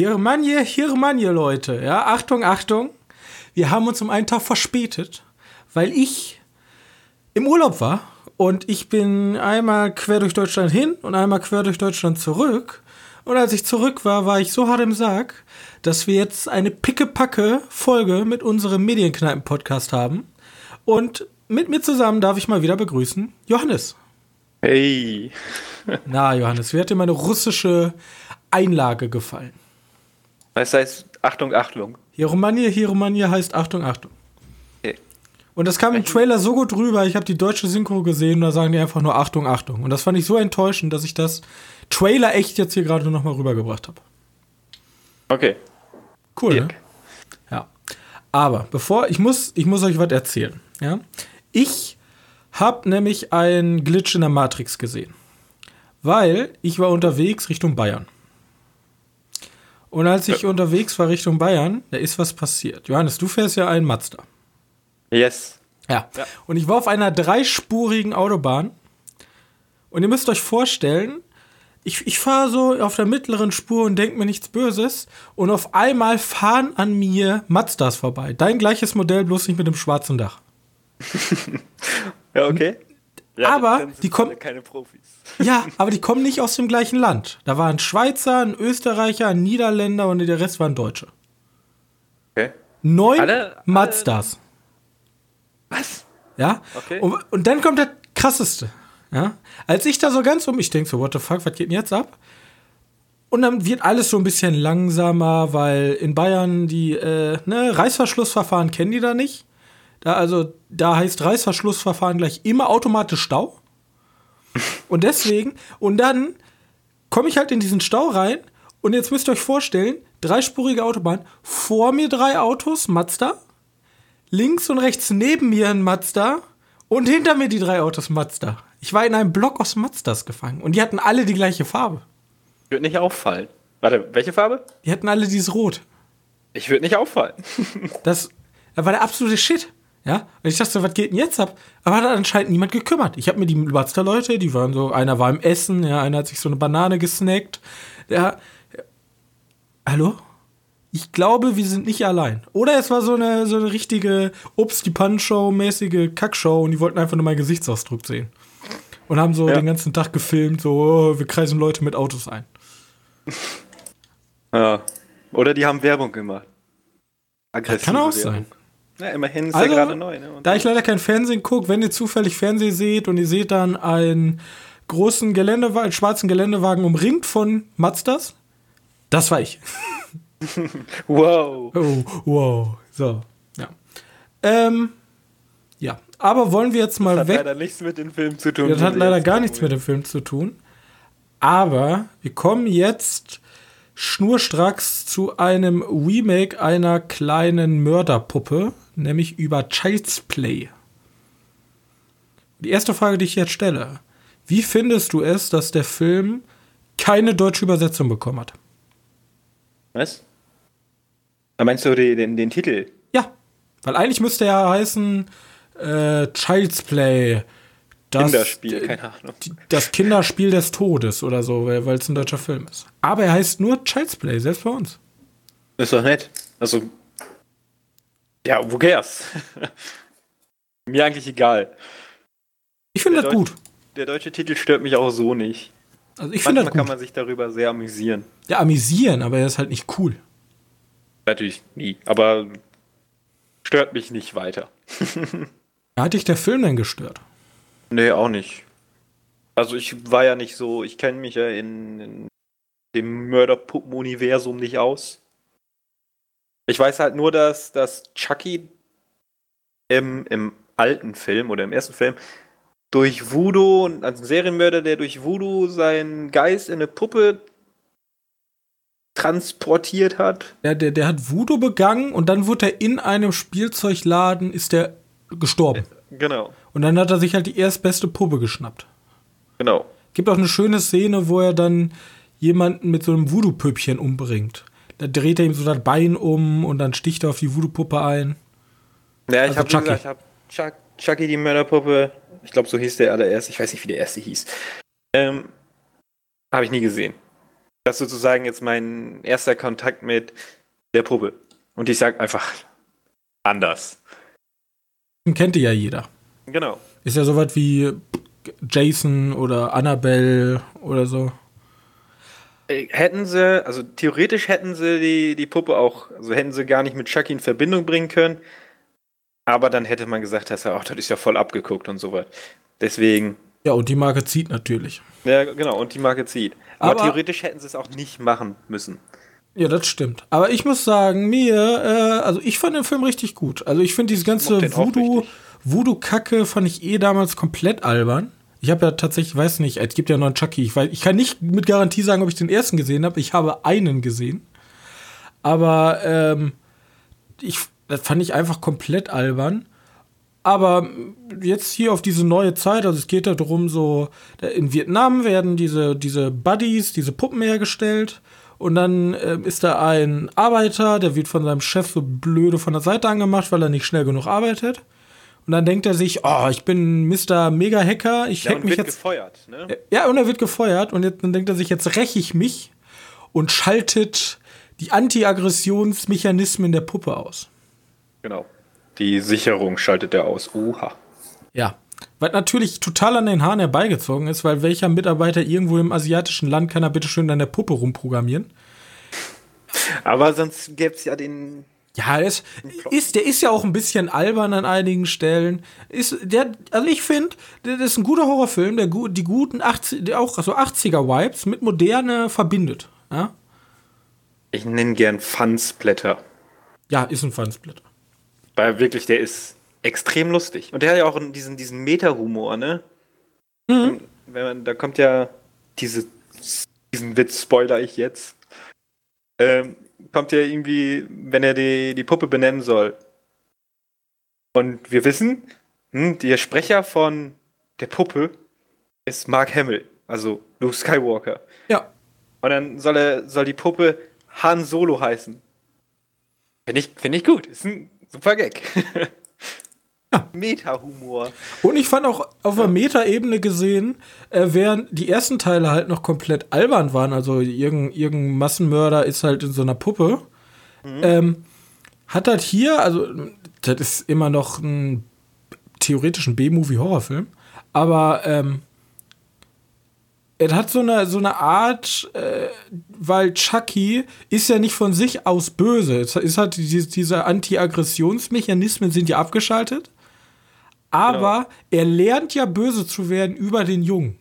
Hier Manje, hier Manje, Leute. Ja, Achtung, Achtung. Wir haben uns um einen Tag verspätet, weil ich im Urlaub war und ich bin einmal quer durch Deutschland hin und einmal quer durch Deutschland zurück. Und als ich zurück war, war ich so hart im Sarg, dass wir jetzt eine pickepacke Folge mit unserem Medienkneipen-Podcast haben. Und mit mir zusammen darf ich mal wieder begrüßen Johannes. Hey. Na, Johannes, wie hat dir meine russische Einlage gefallen? Das heißt, Achtung, Achtung. Hieromanie, Hieromanie heißt Achtung, Achtung. Okay. Und das kam im Trailer so gut rüber, ich habe die deutsche Synchro gesehen und da sagen die einfach nur Achtung, Achtung. Und das fand ich so enttäuschend, dass ich das Trailer echt jetzt hier gerade nochmal rübergebracht habe. Okay. Cool, ne? Ja. Aber bevor, ich muss, ich muss euch was erzählen. Ja. Ich habe nämlich einen Glitch in der Matrix gesehen. Weil ich war unterwegs Richtung Bayern. Und als ich ja. unterwegs war Richtung Bayern, da ist was passiert. Johannes, du fährst ja einen Mazda. Yes. Ja. ja. Und ich war auf einer dreispurigen Autobahn. Und ihr müsst euch vorstellen, ich, ich fahre so auf der mittleren Spur und denke mir nichts Böses. Und auf einmal fahren an mir Mazdas vorbei. Dein gleiches Modell, bloß nicht mit dem schwarzen Dach. ja, okay. Ja, aber die kommen keine Profis. Ja, aber die kommen nicht aus dem gleichen Land. Da war ein Schweizer, ein Österreicher, ein Niederländer und der Rest waren Deutsche. Okay. Neun alle, Mazdas. Alle Was? Ja. Okay. Und, und dann kommt der krasseste. Ja. Als ich da so ganz um, ich denke so, what the fuck, was geht denn jetzt ab? Und dann wird alles so ein bisschen langsamer, weil in Bayern die äh, ne, Reißverschlussverfahren kennen die da nicht. Da also, da heißt Reißverschlussverfahren gleich immer automatisch Stau. Und deswegen, und dann komme ich halt in diesen Stau rein und jetzt müsst ihr euch vorstellen, dreispurige Autobahn, vor mir drei Autos, Mazda, links und rechts neben mir ein Mazda und hinter mir die drei Autos Mazda. Ich war in einem Block aus Mazdas gefangen und die hatten alle die gleiche Farbe. Würde nicht auffallen. Warte, welche Farbe? Die hatten alle dieses Rot. Ich würde nicht auffallen. das, das war der absolute Shit. Ja, und ich dachte so, was geht denn jetzt ab? Aber hat anscheinend niemand gekümmert. Ich habe mir die Mazda-Leute, die waren so, einer war im Essen, ja, einer hat sich so eine Banane gesnackt. Der, hallo? Ich glaube, wir sind nicht allein. Oder es war so eine, so eine richtige Ups, die Pan-Show-mäßige Kackshow und die wollten einfach nur meinen Gesichtsausdruck sehen. Und haben so ja. den ganzen Tag gefilmt, so, oh, wir kreisen Leute mit Autos ein. Ja. Oder die haben Werbung gemacht. Aggressive das kann auch Werbung. sein. Ja, immerhin ist also, er gerade neu. Ne? da ich leider kein Fernsehen gucke, wenn ihr zufällig Fernsehen seht und ihr seht dann einen großen Geländewagen, einen schwarzen Geländewagen umringt von Mazdas, das war ich. wow. Oh, wow. So, ja. Ähm, ja, aber wollen wir jetzt mal das hat weg. leider nichts mit dem Film zu tun. Das hat leider gar nichts mit dem Film zu tun. Aber wir kommen jetzt schnurstracks zu einem Remake einer kleinen Mörderpuppe, nämlich über Child's Play. Die erste Frage, die ich jetzt stelle: Wie findest du es, dass der Film keine deutsche Übersetzung bekommen hat? Was? Meinst du den, den, den Titel? Ja, weil eigentlich müsste er heißen äh, Child's Play. Das, Kinderspiel, keine Ahnung. Das Kinderspiel des Todes oder so, weil es ein deutscher Film ist. Aber er heißt nur Child's Play, selbst bei uns. Ist doch nett. Also, ja, wo cares? Mir eigentlich egal. Ich finde das gut. Der deutsche Titel stört mich auch so nicht. Also ich finde das gut. kann man sich darüber sehr amüsieren. Ja, amüsieren, aber er ist halt nicht cool. Natürlich nie, aber stört mich nicht weiter. Hat dich der Film denn gestört? Nee, auch nicht. Also ich war ja nicht so, ich kenne mich ja in, in dem Mörderpuppen-Universum nicht aus. Ich weiß halt nur, dass, dass Chucky im, im alten Film oder im ersten Film durch Voodoo, also ein Serienmörder, der durch Voodoo seinen Geist in eine Puppe transportiert hat. Ja, der, der hat Voodoo begangen und dann wurde er in einem Spielzeugladen, ist der gestorben. Genau. Und dann hat er sich halt die erstbeste Puppe geschnappt. Genau. Gibt auch eine schöne Szene, wo er dann jemanden mit so einem Voodoo-Püppchen umbringt. Da dreht er ihm so das Bein um und dann sticht er auf die Voodoo-Puppe ein. Ja, ich also habe gesagt, ich habe Chuck, Chucky die Mörderpuppe, ich glaube, so hieß der allererste, ich weiß nicht, wie der erste hieß. Ähm, habe ich nie gesehen. Das ist sozusagen jetzt mein erster Kontakt mit der Puppe. Und ich sag einfach anders. Den kennt ja jeder. Genau. Ist ja sowas wie Jason oder Annabelle oder so. Äh, hätten sie, also theoretisch hätten sie die, die Puppe auch, also hätten sie gar nicht mit Chucky in Verbindung bringen können. Aber dann hätte man gesagt, dass er, ach, das ist ja voll abgeguckt und so was. Deswegen. Ja, und die Marke zieht natürlich. Ja, genau, und die Marke zieht. Aber, Aber theoretisch hätten sie es auch nicht machen müssen. Ja, das stimmt. Aber ich muss sagen, mir, äh, also ich fand den Film richtig gut. Also ich finde diese ganze auch Voodoo, richtig. Voodoo-Kacke fand ich eh damals komplett albern. Ich habe ja tatsächlich, weiß nicht, es gibt ja noch einen Chucky. Ich, weiß, ich kann nicht mit Garantie sagen, ob ich den ersten gesehen habe. Ich habe einen gesehen. Aber ähm, ich, das fand ich einfach komplett albern. Aber jetzt hier auf diese neue Zeit, also es geht ja darum, so, in Vietnam werden diese, diese Buddies, diese Puppen hergestellt. Und dann ähm, ist da ein Arbeiter, der wird von seinem Chef so blöde von der Seite angemacht, weil er nicht schnell genug arbeitet. Und dann denkt er sich, oh, ich bin Mr. Mega-Hacker, ich Ja, hack und mich wird jetzt. gefeuert, ne? Ja, und er wird gefeuert und jetzt, dann denkt er sich, jetzt räche ich mich und schaltet die Anti-Aggressionsmechanismen der Puppe aus. Genau. Die Sicherung schaltet er aus. Oha. Ja. Was natürlich total an den Haaren herbeigezogen ist, weil welcher Mitarbeiter irgendwo im asiatischen Land kann er bitte schön an der Puppe rumprogrammieren? Aber sonst gäbe es ja den. Ja, der ist, der ist ja auch ein bisschen albern an einigen Stellen. Ist, der, also ich finde, das ist ein guter Horrorfilm, der die guten 80, der auch so 80er-Vibes mit Moderne verbindet. Ja, Ich nenne gern Fansblätter. ja ist ein Fansplitter. Weil wirklich, der ist extrem lustig. Und der hat ja auch diesen, diesen Meta-Humor, ne? Mhm. Wenn man, da kommt ja diese, diesen Witz, spoiler ich jetzt. Ähm, kommt ja irgendwie, wenn er die, die Puppe benennen soll. Und wir wissen, hm, der Sprecher von der Puppe ist Mark Hamill, also Luke Skywalker. Ja, Und dann soll er, soll die Puppe Han Solo heißen. Finde ich, find ich gut. Ist ein super Gag. Ja. Meta-Humor. Und ich fand auch auf der Meta-Ebene gesehen, äh, während die ersten Teile halt noch komplett albern waren, also irgendein, irgendein Massenmörder ist halt in so einer Puppe, ähm, hat halt hier, also das ist immer noch ein theoretisch ein B-Movie-Horrorfilm, aber ähm, es hat so eine, so eine Art, äh, weil Chucky ist ja nicht von sich aus böse. Es ist halt diese, diese Anti-Aggressionsmechanismen sind ja abgeschaltet. Aber er lernt ja böse zu werden über den Jungen.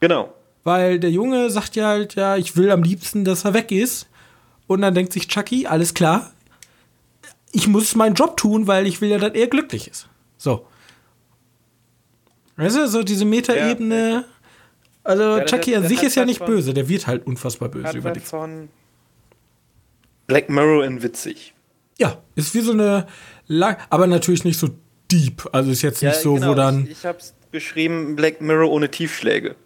Genau. Weil der Junge sagt ja halt, ja, ich will am liebsten, dass er weg ist. Und dann denkt sich Chucky, alles klar, ich muss meinen Job tun, weil ich will ja, dass er glücklich ist. So. Weißt du, so diese Metaebene. Also der- Chucky an sich ist ja was nicht böse, der wird halt unfassbar böse über was die. von Black Mirror in witzig. Ja, ist wie so eine lang, aber natürlich nicht so deep. Also ist jetzt nicht so, genau. wo dann. Ich, ich hab's beschrieben, Black Mirror ohne Tiefschläge.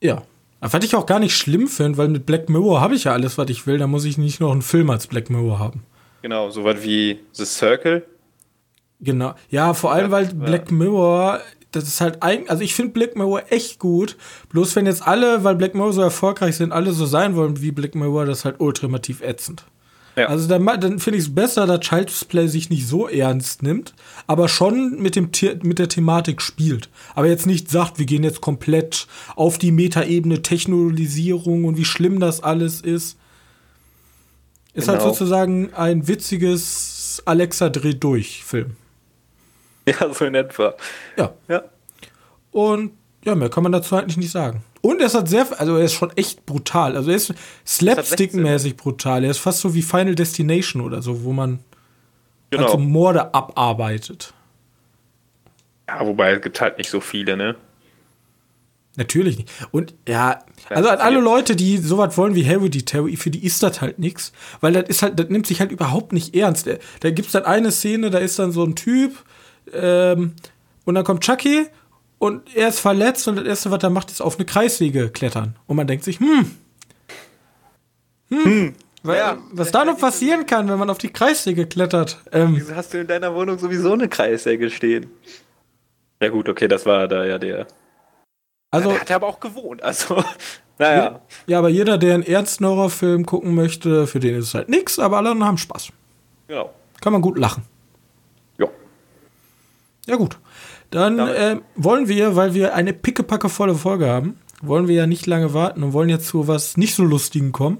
Ja. Was ich auch gar nicht schlimm finde, weil mit Black Mirror habe ich ja alles, was ich will. Da muss ich nicht noch einen Film als Black Mirror haben. Genau, sowas wie The Circle. Genau. Ja, vor allem, weil Ja. Black Mirror, das ist halt eigentlich, also ich finde Black Mirror echt gut. Bloß wenn jetzt alle, weil Black Mirror so erfolgreich sind, alle so sein wollen wie Black Mirror, das ist halt ultimativ ätzend. Ja. Also dann, dann finde ich es besser, dass Child's Play sich nicht so ernst nimmt, aber schon mit, dem, mit der Thematik spielt. Aber jetzt nicht sagt, wir gehen jetzt komplett auf die Metaebene Technologisierung und wie schlimm das alles ist. Ist halt Genau. sozusagen ein witziges Alexa dreht durch Film. Ja, so in etwa. Ja. Ja. Und ja, mehr kann man dazu eigentlich nicht sagen. Und er ist halt sehr, also er ist schon echt brutal. Also er ist slapstick-mäßig brutal. Er ist fast so wie Final Destination oder so, wo man Genau. also Morde abarbeitet. ja, wobei es gibt halt nicht so viele, ne? Natürlich nicht. Und ja, also an alle Leute, die sowas wollen wie Hereditary, für die ist das halt nix, weil das ist halt, das nimmt sich halt überhaupt nicht ernst. Da- Da gibt's dann eine Szene, da ist dann so ein Typ, ähm, und dann kommt Chucky und er ist verletzt und das erste, was er macht, ist auf eine Kreissäge klettern. Und man denkt sich, hm, hm, weil, Ja, was da noch passieren kann, wenn man auf die Kreissäge klettert. Ähm, Wieso hast du in deiner Wohnung sowieso eine Kreissäge stehen? Ja gut, okay, das war da ja der. also, Da hat er aber auch gewohnt, also. Naja. Ja, aber jeder, der einen ernsten Horrorfilm gucken möchte, für den ist es halt nix, aber alle anderen haben Spaß. Genau. Kann man gut lachen. Ja. Ja, gut. Dann äh, wollen wir, weil wir eine pickepackevolle Folge haben, wollen wir ja nicht lange warten und wollen jetzt zu was nicht so Lustigen kommen.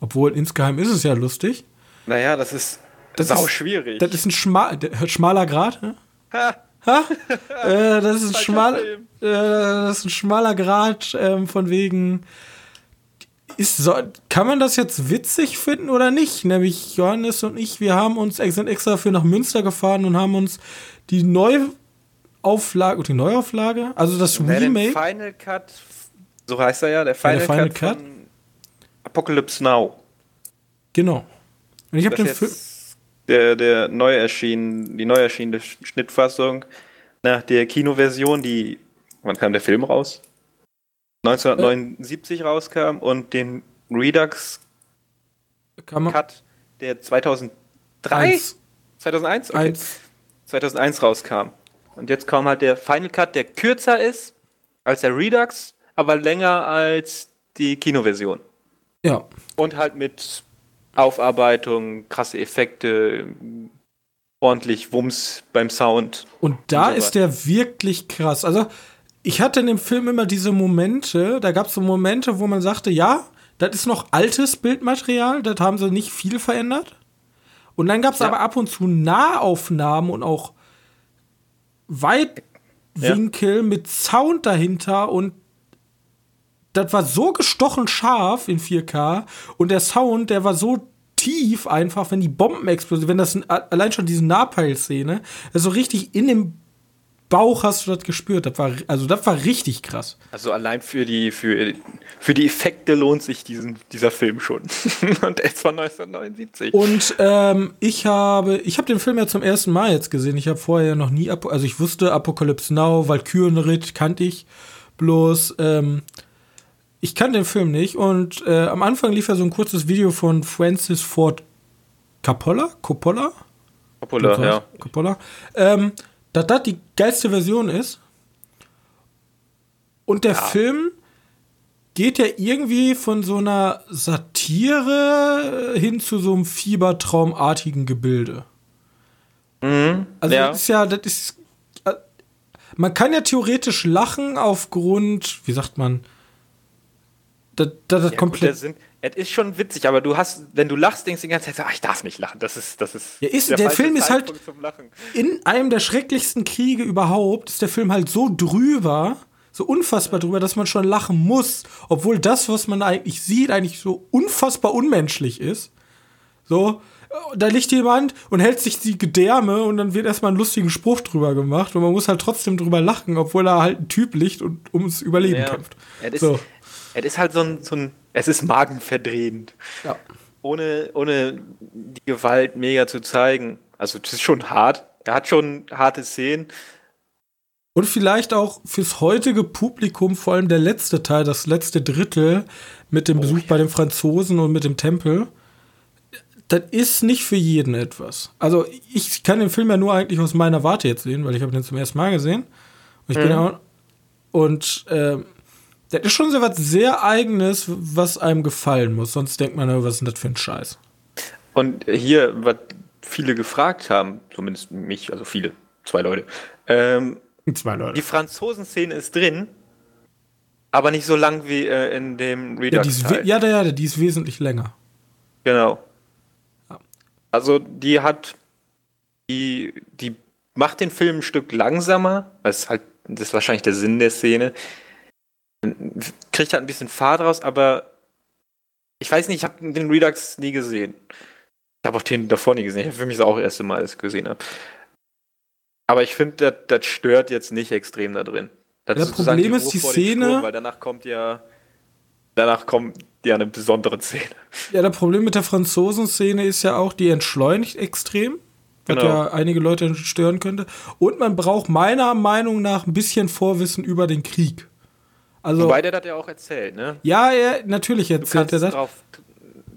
Obwohl insgeheim ist es ja lustig. Naja, das ist Das sau ist- schwierig. Das ist ein schma schmaler Grad. Ne? Ha, Ha? äh, das ist ein schmal, äh, das ist ein schmaler Grad ähm, von wegen. Ist so, kann man das jetzt witzig finden oder nicht? Nämlich Johannes und ich, wir haben uns extra für nach Münster gefahren und haben uns die Neuauflage, die Neuauflage, also das Ja, Remake, Final Cut, so heißt er ja, der Final, der Final Cut, Cut. von Apocalypse Now. genau. Und ich habe den Film, der, der neu erschienen, die neu erschienene Sch- Schnittfassung nach der Kinoversion, die, wann kam der Film raus? 1979 rauskam und den Redux Cut, der 2003, eins, 2001, okay. eins, 2001 rauskam. Und jetzt kam halt der Final Cut, der kürzer ist als der Redux, aber länger als die Kinoversion. ja. Und halt mit Aufarbeitung, krasse Effekte, ordentlich Wumms beim Sound. Und da Und so ist der wirklich krass. Also, ich hatte in dem Film immer diese Momente, da gab es so Momente, wo man sagte, ja, das ist noch altes Bildmaterial, das haben sie nicht viel verändert. Und dann gab es Ja. aber ab und zu Nahaufnahmen und auch Weitwinkel mit Sound dahinter und das war so gestochen scharf in 4K und der Sound, der war so tief einfach, wenn die Bomben explodieren, wenn das ein- allein schon diese Napalm-Szene, also richtig in dem Bauch hast du das gespürt. Das war, also das war richtig krass. Also allein für die, für, für die Effekte lohnt sich diesen, dieser Film schon. Und er ist von 1979. Und ähm, ich habe, ich habe den Film ja zum ersten Mal jetzt gesehen. Ich habe vorher noch nie, also ich wusste Apocalypse Now, Valkyrenritt kannte ich, bloß ähm, ich kannte den Film nicht. Und äh, am Anfang lief ja so ein kurzes Video von Francis Ford Coppola, Coppola, Popular, ja. Coppola, ähm, dass das die geilste Version ist. Und der Ja. Film geht ja irgendwie von so einer Satire hin zu so einem fiebertraumartigen Gebilde. Mhm. Also ja. das ist ja, das ist. äh, Man kann ja theoretisch lachen aufgrund, wie sagt man, dass das Ja, gut, komplett. der Sinn, es ist schon witzig, aber du hast, wenn du lachst, denkst du die ganze Zeit, so, ah, ich darf nicht lachen. Das ist, das ist. Ja, ist- der falsche Film ist halt- in einem der schrecklichsten Kriege überhaupt ist der Film halt so drüber, so unfassbar drüber, dass man schon lachen muss, obwohl das, was man eigentlich sieht, eigentlich so unfassbar unmenschlich ist. So, da liegt jemand und hält sich die Gedärme und dann wird erstmal ein lustigen Spruch drüber gemacht und man muss halt trotzdem drüber lachen, obwohl da halt ein Typ liegt und ums Überleben Ja. kämpft. Es ist, So. es ist halt so ein, so ein, es ist magenverdrehend. Ja. Ohne, ohne die Gewalt mega zu zeigen. Also, das ist schon hart. Er hat schon harte Szenen. Und vielleicht auch fürs heutige Publikum, vor allem der letzte Teil, das letzte Drittel mit dem Besuch bei den Franzosen und mit dem Tempel. Das ist nicht für jeden etwas. Also ich kann den Film ja nur eigentlich aus meiner Warte jetzt sehen, weil ich habe den zum ersten Mal gesehen. Und ich bin ja auch, und ähm, das ist schon so was sehr Eigenes, was einem gefallen muss. Sonst denkt man, ja, was ist denn das für ein Scheiß? Und hier, was viele gefragt haben, zumindest mich, also viele, zwei Leute, ähm, Zwei die Leute. Franzosen-Szene ist drin, aber nicht so lang wie äh, in dem Ja, die ist, we- Redux-Teil. ja, ja, die ist wesentlich länger. Genau. Ja. Also die hat, die, die macht den Film ein Stück langsamer, das ist halt, das ist wahrscheinlich der Sinn der Szene. Kriegt halt ein bisschen Fahrt raus, aber ich weiß nicht, ich habe den Redux nie gesehen. Ich habe auch den davor nie gesehen. Ich habe für mich das auch das erste Mal, gesehen habe. Aber ich finde, das, das stört jetzt nicht extrem da drin. Das Ja, sozusagen Problem ist, die Szene- Sturm, weil danach kommt ja, danach kommt ja eine besondere Szene. Ja, das Problem mit der Franzosen-Szene ist ja auch, die entschleunigt extrem, was Genau. ja einige Leute stören könnte. Und man braucht meiner Meinung nach ein bisschen Vorwissen über den Krieg. Also, Wobei der das ja auch erzählt, ne? ja, er, natürlich Du erzählt kannst er das. drauf,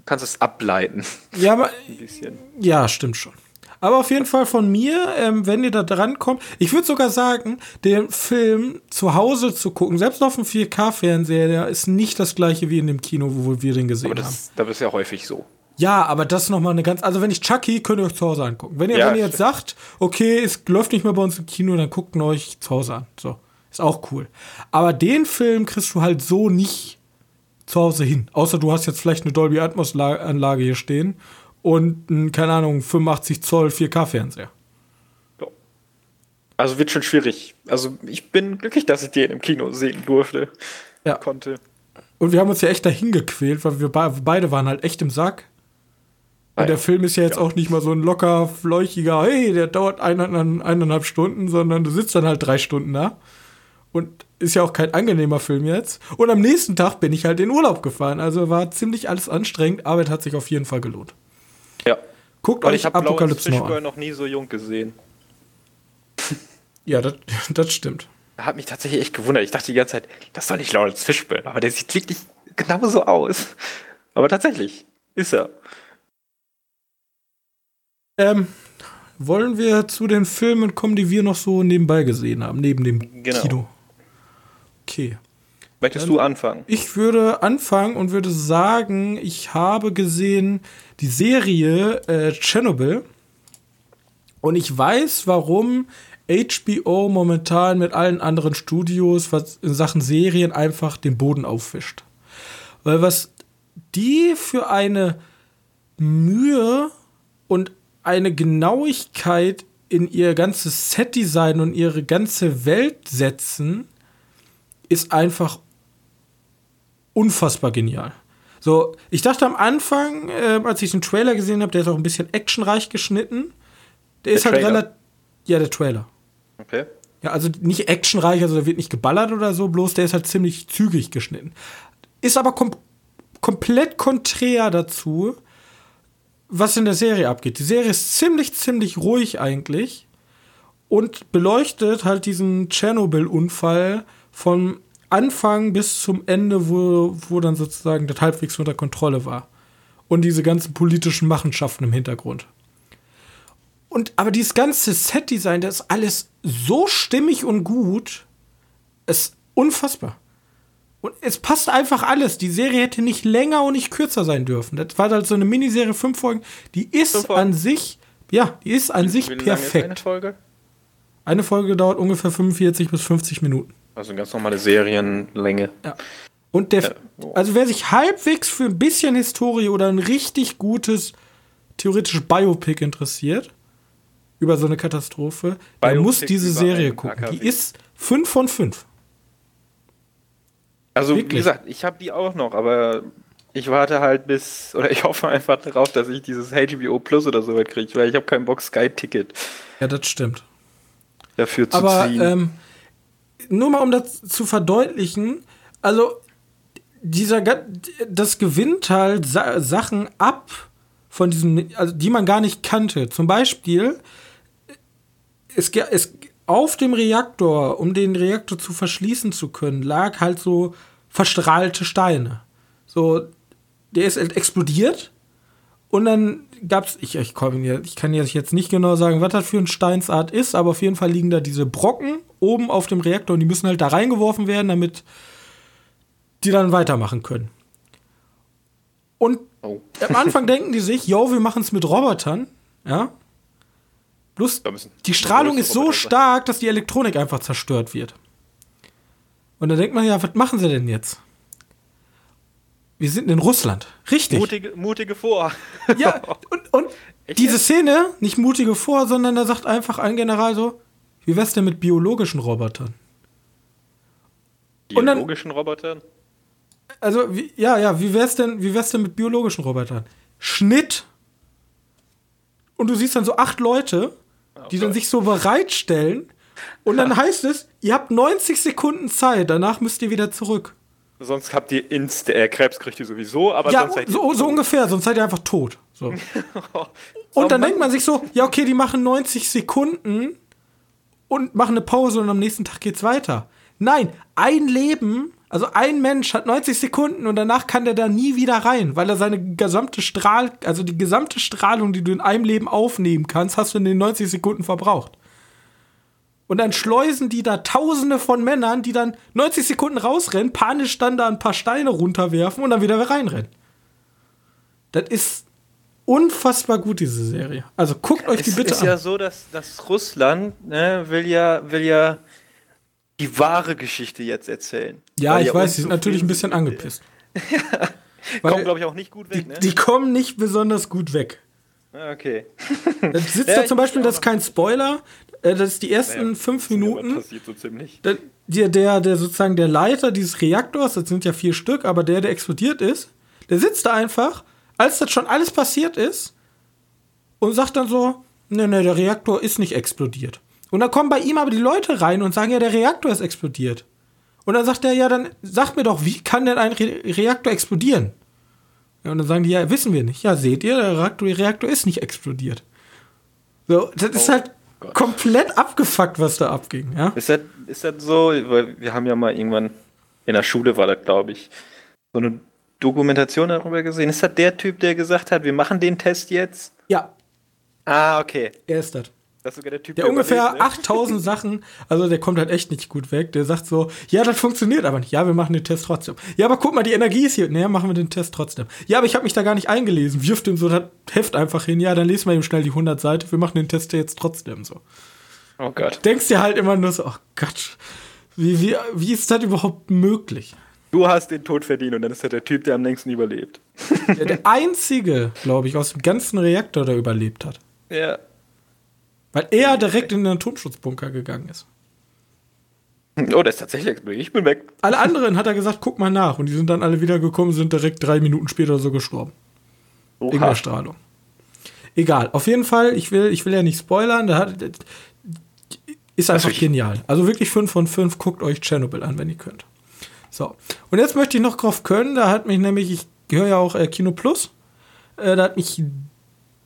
kannst es ableiten. Ja, aber, ja, stimmt schon. Aber auf jeden Fall von mir, ähm, wenn ihr da dran kommt, ich würde sogar sagen, den Film zu Hause zu gucken, selbst auf dem 4K-Fernseher, der ist nicht das gleiche wie in dem Kino, wo wir den gesehen Aber haben. das, das ist ja häufig so. Ja, aber das ist nochmal eine ganz. Also, wenn ich Chucky, könnt ihr euch zu Hause angucken. Wenn ihr, Ja, wenn ihr jetzt sagt, okay, es läuft nicht mehr bei uns im Kino, dann guckt ihn euch zu Hause an. So. Ist auch cool. Aber den Film kriegst du halt so nicht zu Hause hin. Außer du hast jetzt vielleicht eine Dolby Atmos-Anlage hier stehen und einen, keine Ahnung, 85 Zoll 4K-Fernseher. Ja. Also wird schon schwierig. Also ich bin glücklich, dass ich den im Kino sehen durfte. Ja. Konnte. Und wir haben uns ja echt dahin gequält, weil wir be beide waren halt echt im Sack. Und Ah, der ja. Film ist ja jetzt auch nicht mal so ein locker, fleuchiger, hey, der dauert eineinhalb, eineinhalb Stunden, sondern du sitzt dann halt drei Stunden da. Und ist ja auch kein angenehmer Film jetzt. Und am nächsten Tag bin ich halt in Urlaub gefahren. Also war ziemlich alles anstrengend. Arbeit hat sich auf jeden Fall gelohnt. Ja. Guckt Und euch ich noch Fishburne an. noch nie so jung gesehen. Ja, das, das stimmt. Hat mich tatsächlich echt gewundert. Ich dachte die ganze Zeit, das soll nicht Lawrence Fishburne, aber der sieht wirklich genauso aus. Aber tatsächlich ist er. Ähm, wollen wir zu den Filmen kommen, die wir noch so nebenbei gesehen haben, neben dem Genau. Kino? Okay. Möchtest Dann- du anfangen? Ich würde anfangen und würde sagen, ich habe gesehen die Serie äh, Chernobyl. Und ich weiß, warum HBO momentan mit allen anderen Studios was in Sachen Serien einfach den Boden aufwischt. Weil was die für eine Mühe und eine Genauigkeit in ihr ganzes Setdesign und ihre ganze Welt setzen, ist einfach unfassbar genial. So, ich dachte am Anfang, äh, als ich den Trailer gesehen habe, der ist auch ein bisschen actionreich geschnitten. Der, ist halt relativ. Ja, der Trailer. Okay. Ja, also nicht actionreich, also da wird nicht geballert oder so, bloß der ist halt ziemlich zügig geschnitten. Ist aber kom komplett konträr dazu, was in der Serie abgeht. Die Serie ist ziemlich, ziemlich ruhig eigentlich und beleuchtet halt diesen Tschernobyl-Unfall von Anfang bis zum Ende, wo, wo dann sozusagen das halbwegs unter Kontrolle war. Und diese ganzen politischen Machenschaften im Hintergrund. Und aber dieses ganze Set-Design, das ist alles so stimmig und gut, ist unfassbar. Und es passt einfach alles. Die Serie hätte nicht länger und nicht kürzer sein dürfen. Das war halt so eine Miniserie, fünf Folgen. Die ist Folgen? an sich, ja, die ist an sich Wie ist eine perfekt. Folge? Eine Folge dauert ungefähr 45 bis 50 Minuten. Also eine ganz normale Serienlänge. Ja. Und der, Ja. Oh. also wer sich halbwegs für ein bisschen Historie oder ein richtig gutes, theoretisch Biopic interessiert, über so eine Katastrophe, der Biopic muss diese Serie gucken. AKW. Die ist 5 von 5. Also Wirklich? wie gesagt, ich habe die auch noch, aber ich warte halt bis, oder ich hoffe einfach darauf, dass ich dieses HBO Plus oder so weit kriege, weil ich habe keinen Bock Sky-Ticket Ja, das stimmt. dafür zu Aber ziehen. ähm, nur mal um das zu verdeutlichen, also dieser das gewinnt halt Sa Sachen ab von diesem, also die man gar nicht kannte. Zum Beispiel es, es auf dem Reaktor, um den Reaktor zu verschließen zu können, lag halt so verstrahlte Steine. So, der ist explodiert und dann gab's, ich, ich, hier- ich kann jetzt nicht genau sagen, was das für eine Steinsart ist, aber auf jeden Fall liegen da diese Brocken oben auf dem Reaktor und die müssen halt da reingeworfen werden, damit die dann weitermachen können. Und oh. am Anfang denken die sich, yo, wir machen es mit Robotern, ja. Bloß die Strahlung ist so stark, dass die Elektronik einfach zerstört wird. Und dann denkt man ja, was machen sie denn jetzt? Wir sind in Russland. Richtig. Mutige, mutige vor. Ja, und, und diese? Szene, nicht mutige vor, sondern da sagt einfach ein General so, wie wär's denn mit biologischen Robotern? Und dann- Biologischen Robotern? Also, wie, ja, ja, wie wär's denn, wie wär's denn mit biologischen Robotern? Schnitt. Und du siehst dann so acht Leute, die dann sich so bereitstellen. Und dann heißt es, ihr habt 90 Sekunden Zeit, danach müsst ihr wieder zurück. Sonst habt ihr Inst äh, Krebs kriegt ihr sowieso, aber ja, sonst seid ihr so, so ungefähr, sonst seid ihr einfach tot. So. Und dann denkt man sich so, ja, okay, die machen 90 Sekunden und machen eine Pause und am nächsten Tag geht's weiter. Nein, ein Leben, Also ein Mensch hat 90 Sekunden und danach kann der da nie wieder rein, weil er seine gesamte Strahl, also die gesamte Strahlung, die du in einem Leben aufnehmen kannst, hast du in den 90 Sekunden verbraucht. Und dann schleusen die da tausende von Männern, die dann 90 Sekunden rausrennen, panisch dann da ein paar Steine runterwerfen und dann wieder reinrennen. Das ist unfassbar gut, diese Serie. Also guckt euch die es bitte ist an. ja so, dass, dass Russland ne, will ja, will ja die wahre Geschichte jetzt erzählen. ja, ich ja weiß, die sind natürlich ein bisschen angepisst. Weil- Kommt, glaube ich, auch nicht gut Die, weg, ne? die kommen nicht besonders gut weg. Ah, okay. Da sitzt Ja, da zum Beispiel, das ist kein Spoiler, das ist die ersten Naja, fünf ist Minuten. Passiert so ziemlich. Der, der, der, der sozusagen der Leiter dieses Reaktors, das sind ja vier Stück, aber der, der explodiert ist, der sitzt da einfach, als das schon alles passiert ist, und sagt dann so: Nee, nee, der Reaktor ist nicht explodiert. Und dann kommen bei ihm aber die Leute rein und sagen: Ja, der Reaktor ist explodiert. Und dann sagt er: Ja, dann sagt mir doch, wie kann denn ein Re Reaktor explodieren? Ja, und dann sagen die: Ja, wissen wir nicht. Ja, seht ihr, der Reaktor, der Reaktor ist nicht explodiert. So, das ist Oh halt Gott. komplett abgefuckt, was da abging, ja. Ist das, ist das so, weil wir haben ja mal irgendwann, in der Schule war das, glaube ich, so eine Dokumentation darüber gesehen. Ist das der Typ, der gesagt hat, wir machen den Test jetzt? Ja, Ah, okay. er ist das. Das ist sogar der Typ, Der ungefähr überlebt, ne? 8000 Sachen, also der kommt halt echt nicht gut weg. Der sagt so, ja, das funktioniert aber nicht. Ja, wir machen den Test trotzdem. Ja, aber guck mal, die Energie ist hier. Naja, machen wir den Test trotzdem. Ja, aber ich habe mich da gar nicht eingelesen. Wirft ihm so das Heft einfach hin. Ja, dann lesen wir ihm schnell die 100 Seiten. Wir machen den Test jetzt trotzdem so. Oh Gott. Denkst dir halt immer nur so, oh Gott, wie, wie, wie ist das überhaupt möglich? Du hast den Tod verdient und dann ist das der Typ, der am längsten überlebt. Der, der einzige, glaube ich, aus dem ganzen Reaktor, der überlebt hat. Ja. Weil er direkt in den Atomschutzbunker gegangen ist. Oh, der ist tatsächlich. Ich bin weg. Alle anderen hat er gesagt, guck mal nach. Und die sind dann alle wiedergekommen, sind direkt drei Minuten später so gestorben. Wegen der Oha. Strahlung. Egal. Auf jeden Fall, ich will, ich will ja nicht spoilern. Der hat, ist einfach ich- genial. Also wirklich 5 von 5. Guckt euch Chernobyl an, wenn ihr könnt. So. Und jetzt möchte ich noch drauf können. Da hat mich nämlich, ich gehöre ja auch äh, Kino Plus. Äh, da hat mich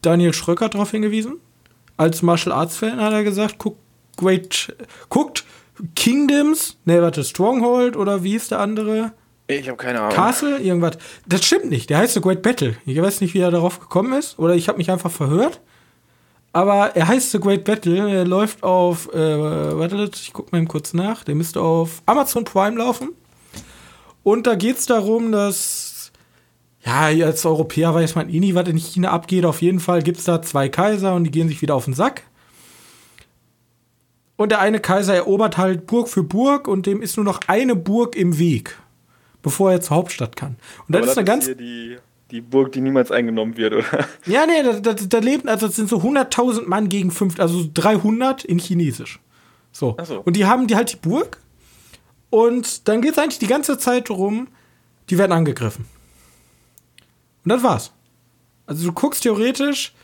Daniel Schröcker drauf hingewiesen. Als Martial Arts Fan hat er gesagt, guckt Great, guckt Kingdoms, ne, warte, Stronghold oder wie ist der andere? Ich habe keine Ahnung. Castle, irgendwas. Das stimmt nicht. Der heißt The Great Battle. Ich weiß nicht, wie er darauf gekommen ist. Oder ich habe mich einfach verhört. Aber er heißt The Great Battle. Er läuft auf, äh, warte, ich guck mal eben kurz nach. Der müsste auf Amazon Prime laufen. Und da geht es darum, dass, ja, als Europäer weiß man eh nie, was in China abgeht. Auf jeden Fall gibt es da zwei Kaiser und die gehen sich wieder auf den Sack. Und der eine Kaiser erobert halt Burg für Burg und dem ist nur noch eine Burg im Weg, bevor er zur Hauptstadt kann. Und das Aber ist eine ganz. die, die Burg, die niemals eingenommen wird, oder? Ja, nee, da, da, da leben, also das sind so 100.000 Mann gegen 5, also 300 in Chinesisch. So. So. Und die haben die halt die Burg. Und dann geht es eigentlich die ganze Zeit darum, die werden angegriffen. Und das war's. Also du guckst theoretisch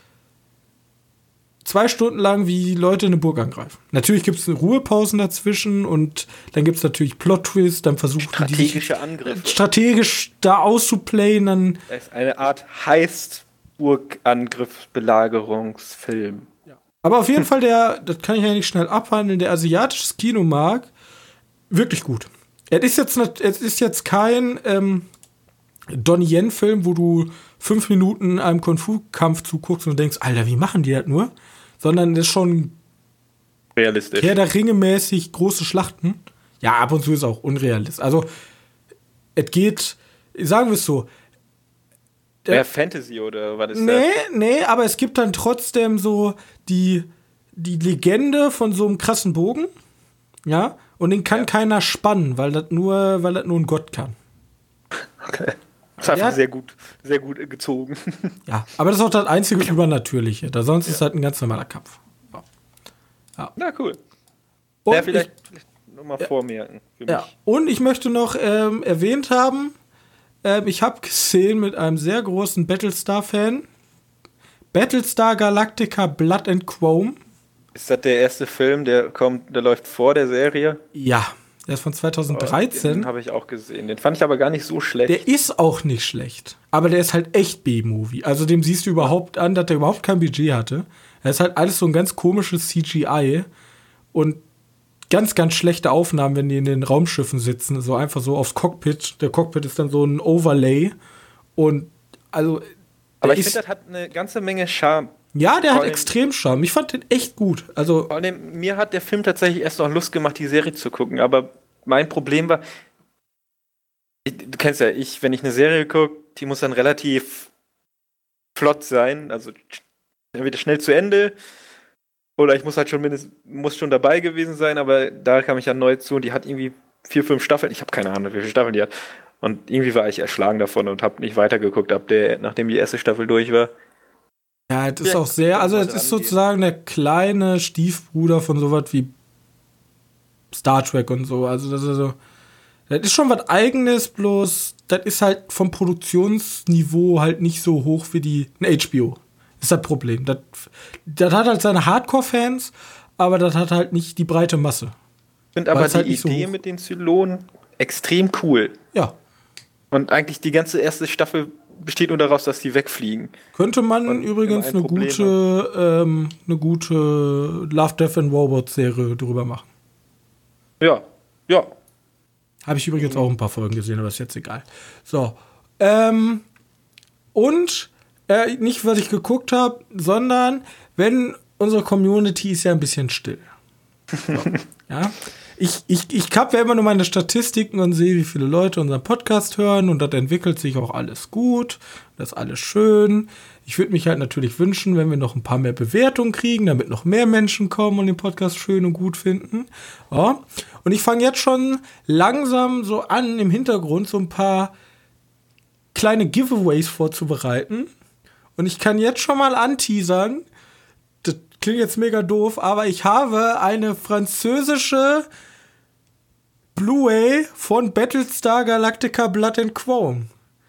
zwei Stunden lang, wie Leute eine Burg angreifen. Natürlich gibt es Ruhepausen dazwischen und dann gibt es natürlich Plot-Twists, dann versuchen die Strategische Angriffe. strategisch da auszuplayen, dann Das ist eine Art Heist-Burgangriff-Belagerungsfilm. Aber auf jeden Fall, der, das kann ich ja nicht schnell abhandeln, der asiatisches Kino mag, wirklich gut. Es ist jetzt, es ist jetzt kein ähm, Donnie Yen-Film, wo du fünf Minuten einem Kung-Fu-Kampf zuguckst und denkst, Alter, wie machen die das nur? Sondern es ist schon Realistisch. Herr der Ringe mäßig große Schlachten. Ja, ab und zu ist auch unrealistisch. Also, es geht, sagen wir es so, Mehr Fantasy oder was ist Nee, das? nee, aber es gibt dann trotzdem so die, die Legende von so einem krassen Bogen. Ja, und den kann Ja. keiner spannen, weil das nur, weil das nur ein Gott kann. Okay. Das ist einfach Ja. sehr gut, sehr gut gezogen. Ja, aber das ist auch das einzige Übernatürliche. Da sonst ist halt ein ganz normaler Kampf. So. Na cool. Und ja, vielleicht, ich, vielleicht nochmal vormerken. Für ja. und ich möchte noch ähm, erwähnt haben, ähm, ich habe gesehen mit einem sehr großen Battlestar-Fan, Battlestar Galactica Blood and Chrome. Ist das der erste Film, der kommt, der läuft vor der Serie? Ja, der ist von 2013. Den habe ich auch gesehen. Den fand ich aber gar nicht so schlecht. Der ist auch nicht schlecht, aber der ist halt echt B-Movie. Also dem siehst du überhaupt an, dass der überhaupt kein Budget hatte. Er ist halt alles so ein ganz komisches CGI und ganz, ganz schlechte Aufnahmen, wenn die in den Raumschiffen sitzen, so einfach so aufs Cockpit. Der Cockpit ist dann so ein Overlay und also. Aber ich finde, das hat eine ganze Menge Charme. Ja, der Vor hat extrem Charme. Ich fand den echt gut. Also Vor allem, mir hat der Film tatsächlich erst noch Lust gemacht, die Serie zu gucken. Aber mein Problem war, ich, du kennst ja, ich, wenn ich eine Serie gucke, die muss dann relativ flott sein. Also entweder schnell zu Ende oder ich muss halt schon mindestens, muss schon dabei gewesen sein. Aber da kam ich ja neu zu und die hat irgendwie vier, fünf Staffeln. Ich habe keine Ahnung, wie viele Staffeln die hat. Und irgendwie war ich erschlagen davon und habe nicht weitergeguckt, ab der, nachdem die erste Staffel durch war. Ja, es ist auch sehr, also es ist sozusagen der kleine Stiefbruder von sowas wie Star Trek und so. Also das ist so, das ist schon was eigenes, bloß das ist halt vom Produktionsniveau halt nicht so hoch wie die ein HBO. ist das Problem. Das, das hat halt seine Hardcore-Fans, aber das hat halt nicht die breite Masse. Ich finde aber die halt Idee so mit den Zylonen extrem cool. Ja. Und eigentlich die ganze erste Staffel besteht nur daraus, dass die wegfliegen. Könnte man Und übrigens ein eine gute, ähm, eine gute Love, Death and Robots Serie drüber machen. Ja, ja. Habe ich übrigens auch ein paar Folgen gesehen, aber ist jetzt egal. So. Ähm, und äh, nicht, was ich geguckt habe, sondern wenn unsere Community ist ja ein bisschen still. So. ja ich, ich, ich ja immer nur meine Statistiken und sehe, wie viele Leute unseren Podcast hören und das entwickelt sich auch alles gut, das ist alles schön. Ich würde mich halt natürlich wünschen, wenn wir noch ein paar mehr Bewertungen kriegen, damit noch mehr Menschen kommen und den Podcast schön und gut finden. Ja. Und ich fange jetzt schon langsam so an, im Hintergrund so ein paar kleine Giveaways vorzubereiten. Und ich kann jetzt schon mal anteasern, klingt jetzt mega doof, aber ich habe eine französische Blu-ray von Battlestar Galactica Blood and Chrome.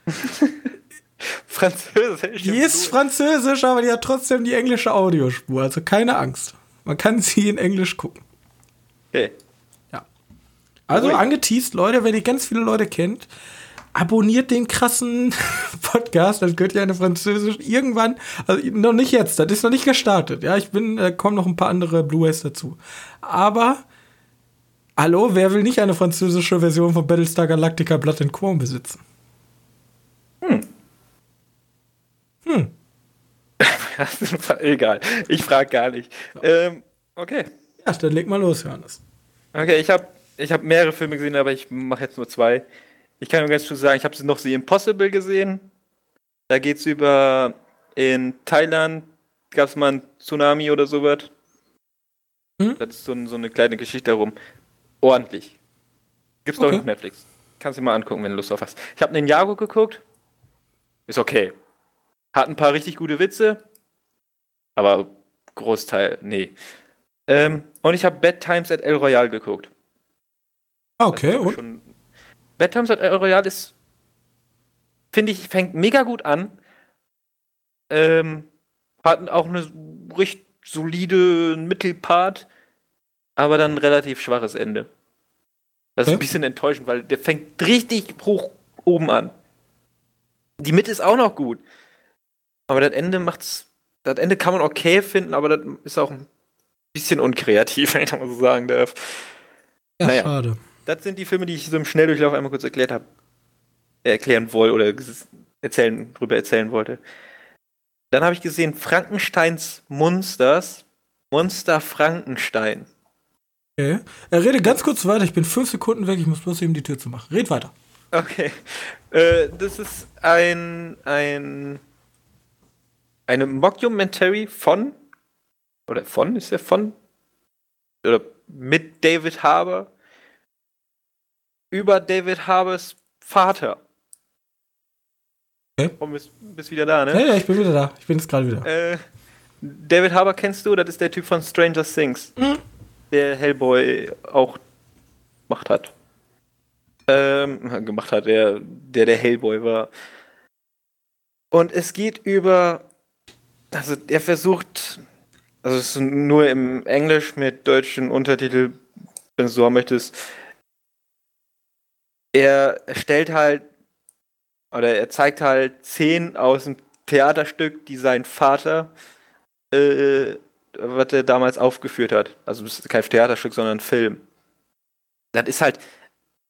Französisch. Die ist französisch, aber die hat trotzdem die englische Audiospur, also keine Angst. Man kann sie in Englisch gucken. Okay. Ja. Also Ui. angeteased, Leute, wenn ihr ganz viele Leute kennt, abonniert den krassen Podcast, das gehört ja eine französische irgendwann, also noch nicht jetzt, das ist noch nicht gestartet. Ja, ich bin, äh, kommen noch ein paar andere Blu-rays dazu. Aber hallo, wer will nicht eine französische Version von Battlestar Galactica Blood and Chrome besitzen? Hm. Hm. Egal, ich frage gar nicht. Ähm, okay. Ja, dann leg mal los, Johannes. Okay, ich habe ich hab mehrere Filme gesehen, aber ich mache jetzt nur zwei. Ich kann nur ganz kurz sagen, ich habe noch The Impossible gesehen. Da geht es über in Thailand gab es mal einen Tsunami oder sowas. Hm? Das ist so, so, eine kleine Geschichte darum. Ordentlich. Gibt's okay. doch auf Netflix. Kannst du dir mal angucken, wenn du Lust drauf hast. Ich habe einen Jago geguckt. Ist okay. Hat ein paar richtig gute Witze. Aber Großteil, nee. Ähm, und ich habe Bad Times at El Royale geguckt. Ah, okay, und? Schon At El Royale ist, finde ich, fängt mega gut an. Ähm, hat auch eine recht solide Mittelpart, aber dann ein relativ schwaches Ende. Das ist ein bisschen enttäuschend, weil der fängt richtig hoch oben an. Die Mitte ist auch noch gut. Aber das Ende macht's. Das Ende kann man okay finden, aber das ist auch ein bisschen unkreativ, wenn ich das mal so sagen darf. Ja, naja. schade das sind die Filme, die ich so im Schnelldurchlauf einmal kurz erklärt habe. Erklären wollte oder erzählen, drüber erzählen wollte. Dann habe ich gesehen Frankensteins Monsters. Monster Frankenstein. Okay. Er rede ganz kurz weiter, ich bin fünf Sekunden weg, ich muss bloß eben die Tür zu machen. Red weiter. Okay. Äh, das ist ein, ein eine Mockumentary von oder von ist der von oder mit David Harbour über David Harbers Vater. Okay. Und bist, bist wieder da, ne? Ja, ja, ich bin wieder da. Ich bin jetzt gerade wieder. Äh, David Harbour kennst du? Das ist der Typ von Stranger Things. Mhm. Der Hellboy auch gemacht hat. Ähm, gemacht hat, der, der der Hellboy war. Und es geht über. Also, er versucht. Also, es ist nur im Englisch mit deutschen Untertitel, wenn du so haben möchtest er stellt halt oder er zeigt halt Szenen aus dem Theaterstück, die sein Vater, äh, was er damals aufgeführt hat. Also es ist kein Theaterstück, sondern ein Film. das ist halt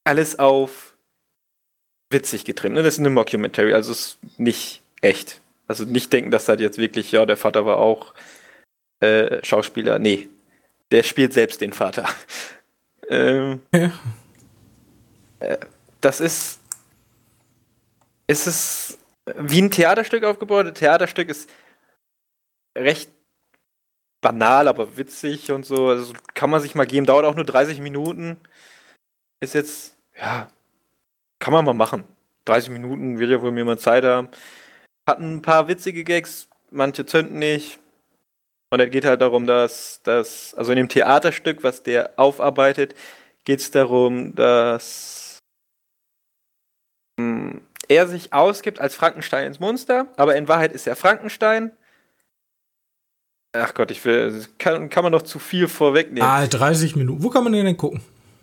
alles auf witzig getrimmt. Ne? Das ist eine Mockumentary, also ist nicht echt. Also nicht denken, dass das jetzt wirklich, ja, der Vater war auch äh, Schauspieler. Nee, der spielt selbst den Vater. ähm, ja. äh, das ist. Es ist wie ein Theaterstück aufgebaut. Ein Theaterstück ist recht banal, aber witzig und so. Also kann man sich mal geben. Dauert auch nur 30 Minuten. Ist jetzt, ja, kann man mal machen. 30 Minuten wird ja wohl mir mal Zeit haben. Hat ein paar witzige Gags, manche zünden nicht. Und es geht halt darum, dass, dass, also in dem Theaterstück, was der aufarbeitet, geht es darum, dass er sich ausgibt als Frankenstein ins Monster, aber in Wahrheit ist er Frankenstein. Ach Gott, ich will, kann, kann man noch zu viel vorwegnehmen. Ah, 30 Minuten. Wo kann man den denn gucken?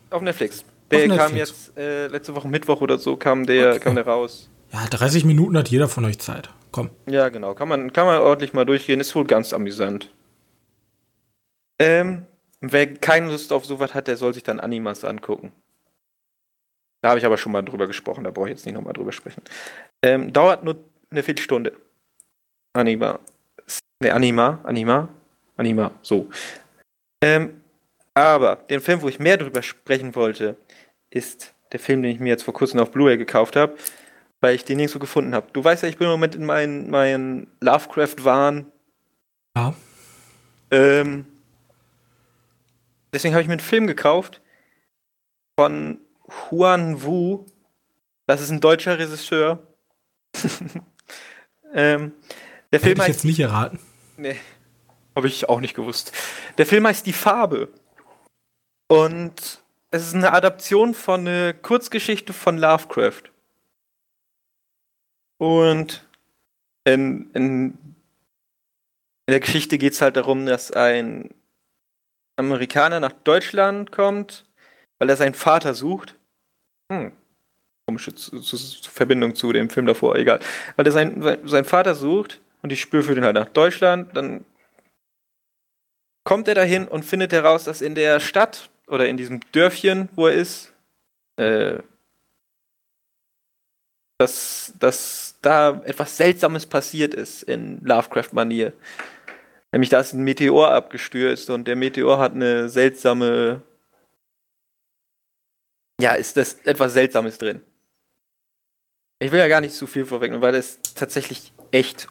Auf Netflix. Der Auf kam jetzt äh, letzte Woche Mittwoch oder so kam der, okay. kam der raus. Ja, 30 Minuten hat jeder von euch Zeit. Komm. Ja, genau. Kann man, kann man ordentlich mal durchgehen. Ist wohl ganz amüsant. Ähm, wer keine Lust auf sowas hat, der soll sich dann Animas angucken. Da habe ich aber schon mal drüber gesprochen, da brauche ich jetzt nicht nochmal drüber sprechen. Ähm, dauert nur eine Viertelstunde. Anima. Ne, Anima, Anima, Anima, so. Ähm, aber den Film, wo ich mehr drüber sprechen wollte, ist der Film, den ich mir jetzt vor kurzem auf Blu-ray gekauft habe, weil ich den nirgendwo gefunden habe. Du weißt ja, ich bin im Moment in meinen, meinen Lovecraft-Wahn. Ja. Ähm, deswegen habe ich mir einen Film gekauft von Huan Wu. Das ist ein deutscher Regisseur. ähm, der Film Hätte ich jetzt nicht erraten. Nee, habe ich auch nicht gewusst. Der Film heißt Die Farbe. Und es ist eine Adaption von einer Kurzgeschichte von Lovecraft. Und in, in, in der Geschichte geht es halt darum, dass ein Amerikaner nach Deutschland kommt, weil er seinen Vater sucht. Hm. Komische Verbindung zu dem Film davor, egal. Weil er seinen, seinen Vater sucht und ich spüre für den halt nach Deutschland, dann kommt er dahin und findet heraus, dass in der Stadt oder in diesem Dörfchen, wo er ist, äh, dass, dass da etwas Seltsames passiert ist in Lovecraft-Manier. Nämlich da ist ein Meteor abgestürzt und der Meteor hat eine seltsame. Ja, ist das etwas Seltsames drin. Ich will ja gar nicht zu viel vorwegnehmen, weil das ist tatsächlich echt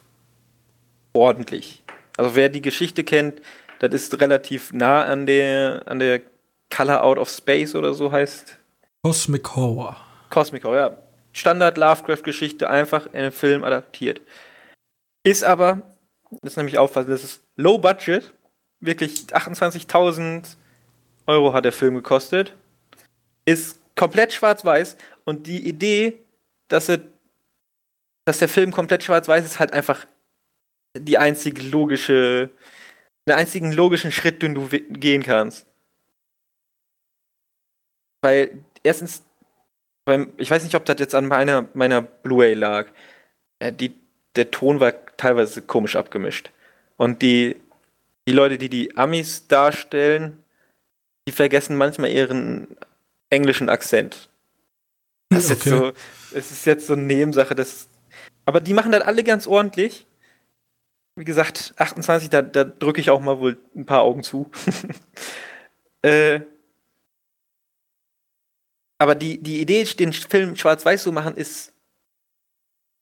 ordentlich. Also wer die Geschichte kennt, das ist relativ nah an der, an der Color Out of Space oder so heißt. Cosmic Horror. Cosmic Horror, ja. Standard Lovecraft-Geschichte einfach in einen Film adaptiert. Ist aber, das ist nämlich aufpassen, das ist Low Budget. Wirklich 28.000 Euro hat der Film gekostet. Ist komplett schwarz-weiß und die Idee, dass, er, dass der Film komplett schwarz-weiß ist, halt einfach die einzige logische, den einzigen logischen Schritt, den du gehen kannst. Weil erstens, ich weiß nicht, ob das jetzt an meiner, meiner Blu-ray lag. Äh, die, der Ton war teilweise komisch abgemischt. Und die, die Leute, die die Amis darstellen, die vergessen manchmal ihren englischen Akzent. Das ist okay. jetzt so, es ist jetzt so eine Nebensache, das, aber die machen das alle ganz ordentlich. Wie gesagt, 28, da, da drücke ich auch mal wohl ein paar Augen zu. äh, aber die, die Idee, den Film schwarz-weiß zu machen, ist,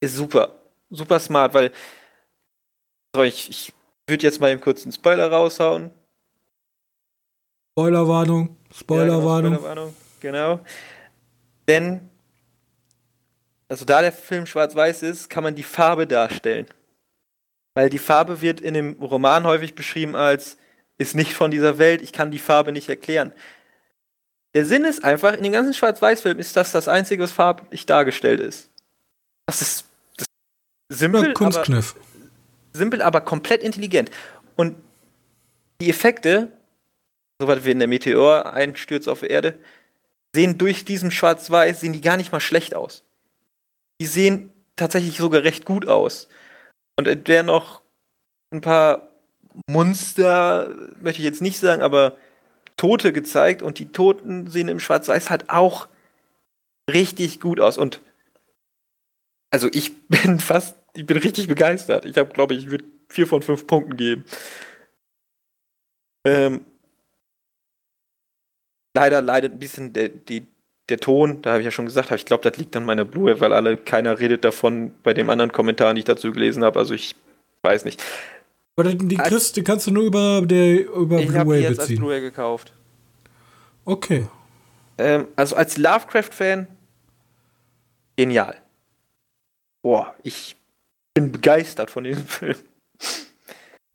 ist super. Super smart, weil so, ich, ich würde jetzt mal eben kurz einen Spoiler raushauen. Spoilerwarnung, Spoilerwarnung. Ja, genau, Spoilerwarnung, genau. Denn, also da der Film schwarz-weiß ist, kann man die Farbe darstellen. Weil die Farbe wird in dem Roman häufig beschrieben als, ist nicht von dieser Welt, ich kann die Farbe nicht erklären. Der Sinn ist einfach, in den ganzen Schwarz-Weiß-Filmen ist das das Einzige, was farblich dargestellt ist. Das ist, das ist simpel, Kunstkniff. Aber, simpel, aber komplett intelligent. Und die Effekte, soweit wie in der Meteor einstürzt auf die Erde, sehen durch diesen Schwarz-Weiß, sehen die gar nicht mal schlecht aus. Die sehen tatsächlich sogar recht gut aus. Und wären noch ein paar Monster, möchte ich jetzt nicht sagen, aber Tote gezeigt und die Toten sehen im Schwarz-Weiß halt auch richtig gut aus. Und also ich bin fast, ich bin richtig begeistert. Ich habe, glaube ich, ich würde vier von fünf Punkten geben. Ähm, leider leidet ein bisschen der, die, der Ton, da habe ich ja schon gesagt, ich glaube, das liegt an meiner Blue, weil alle, keiner redet davon bei dem anderen Kommentar, die ich dazu gelesen habe. Also ich weiß nicht. Aber die, Chris, die kannst du nur über, der, über ich habe die jetzt beziehen. als Blu-ray gekauft. Okay. Ähm, also als Lovecraft-Fan genial. Boah, ich bin begeistert von diesem Film.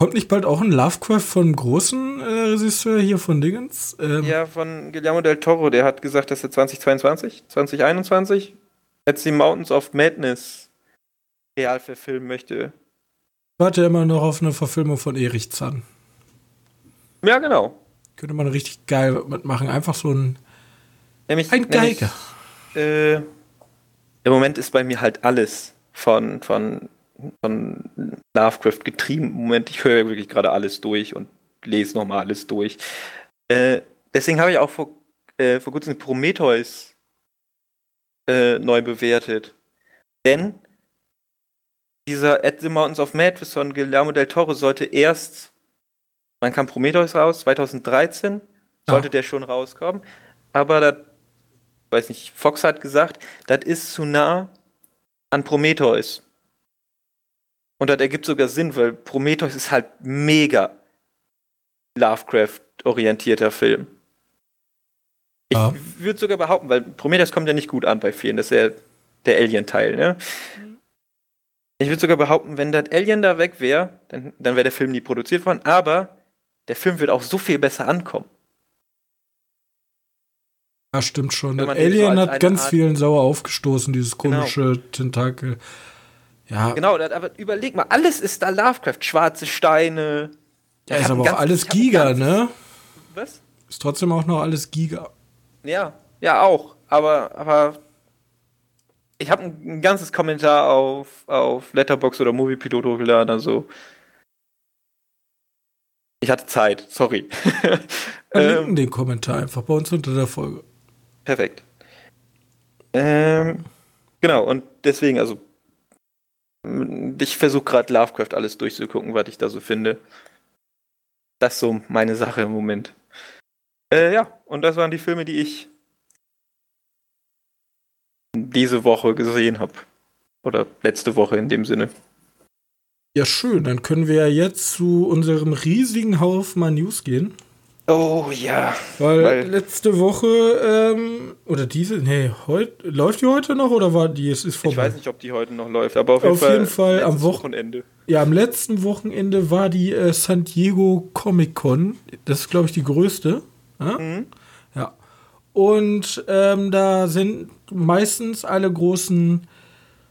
Kommt nicht bald auch ein Lovecraft von großen äh, Regisseur hier von Dingens? Ähm ja, von Guillermo del Toro. Der hat gesagt, dass er 2022, 2021 jetzt die Mountains of Madness real verfilmen möchte warte immer noch auf eine Verfilmung von Erich Zahn. Ja, genau. Könnte man richtig geil mitmachen. Einfach so ein. Nämlich, ein Geiger. Nämlich, äh, Im Moment ist bei mir halt alles von, von, von Lovecraft getrieben. Moment, ich höre wirklich gerade alles durch und lese nochmal alles durch. Äh, deswegen habe ich auch vor, äh, vor kurzem Prometheus äh, neu bewertet. Denn dieser At the Mountains of Madness von Guillermo del Toro sollte erst, man kam Prometheus raus, 2013 sollte ja. der schon rauskommen, aber das, weiß nicht, Fox hat gesagt, das ist zu nah an Prometheus. Und das ergibt sogar Sinn, weil Prometheus ist halt mega Lovecraft-orientierter Film. Ich ja. würde sogar behaupten, weil Prometheus kommt ja nicht gut an bei vielen, das ist ja der Alien-Teil, ne? Ich würde sogar behaupten, wenn das Alien da weg wäre, dann, dann wäre der Film nie produziert worden, aber der Film wird auch so viel besser ankommen. Ja, stimmt schon. Das Alien hat ganz Art vielen sauer aufgestoßen, dieses genau. komische genau. Tentakel. Ja. Genau, aber überleg mal, alles ist da Lovecraft. Schwarze Steine. Ja, ist aber auch alles Giga, ne? Was? Ist trotzdem auch noch alles Giga. Ja, ja, auch. Aber, aber ich habe ein, ganzes Kommentar auf, auf Letterbox oder Moviepilot hochgeladen, also ich hatte Zeit, sorry. Wir ähm, den Kommentar einfach bei uns unter der Folge. Perfekt. Ähm, genau, und deswegen, also ich versuche gerade Lovecraft alles durchzugucken, was ich da so finde. Das ist so meine Sache im Moment. Äh, ja, und das waren die Filme, die ich diese Woche gesehen habe. Oder letzte Woche in dem Sinne. Ja, schön. Dann können wir ja jetzt zu unserem riesigen Haufen an News gehen. Oh ja. Weil, weil letzte Woche, ähm, oder diese, nee, heute, läuft die heute noch oder war die, es ist vorbei? Ich weiß nicht, ob die heute noch läuft, aber auf jeden auf Fall, jeden Fall am Wochenende. Ja, am letzten Wochenende war die äh, San Diego Comic Con. Das ist, glaube ich, die größte. Ja? Mhm. ja. Und ähm, da sind meistens alle großen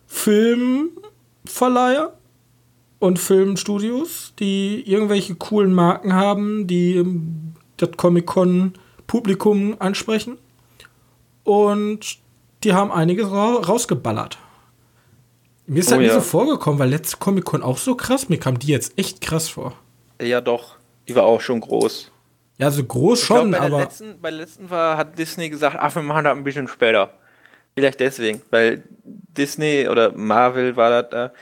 Filmverleiher und Filmstudios, die irgendwelche coolen Marken haben, die das Comic-Con-Publikum ansprechen. Und die haben einiges ra rausgeballert. Mir ist oh, halt ja. nicht so vorgekommen, weil letzte Comic-Con auch so krass. Mir kam die jetzt echt krass vor. Ja, doch. Die war auch schon groß. Ja, so groß ich schon, glaub, bei aber. Der letzten, bei der letzten war, hat Disney gesagt, ach, wir machen das ein bisschen später. Vielleicht deswegen, weil Disney oder Marvel war das da.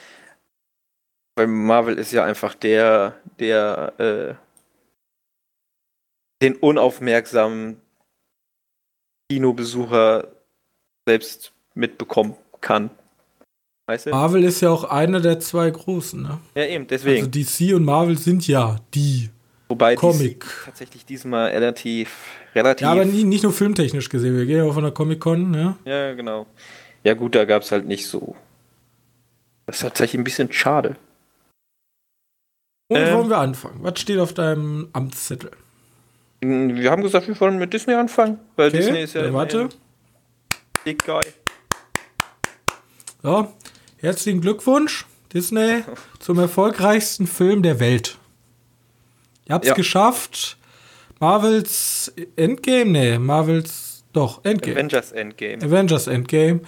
Weil Marvel ist ja einfach der, der äh, den unaufmerksamen Kinobesucher selbst mitbekommen kann. Weißt du? Marvel ist ja auch einer der zwei großen, ne? Ja, eben, deswegen. Also DC und Marvel sind ja die Wobei Comic. DC tatsächlich diesmal relativ, relativ. Ja, aber nie, nicht nur filmtechnisch gesehen. Wir gehen ja auch von der Comic-Con, ja. Ja, genau. Ja, gut, da gab es halt nicht so. Das ist tatsächlich ein bisschen schade. Und ähm, wollen wir anfangen? Was steht auf deinem Amtszettel? Wir haben gesagt, wir wollen mit Disney anfangen, weil okay, Disney ist ja. Äh, warte. Big Guy. So, herzlichen Glückwunsch, Disney, zum erfolgreichsten Film der Welt. Ihr habt es ja. geschafft. Marvels Endgame? Nee, Marvels. Doch, Endgame. Avengers Endgame. Avengers Endgame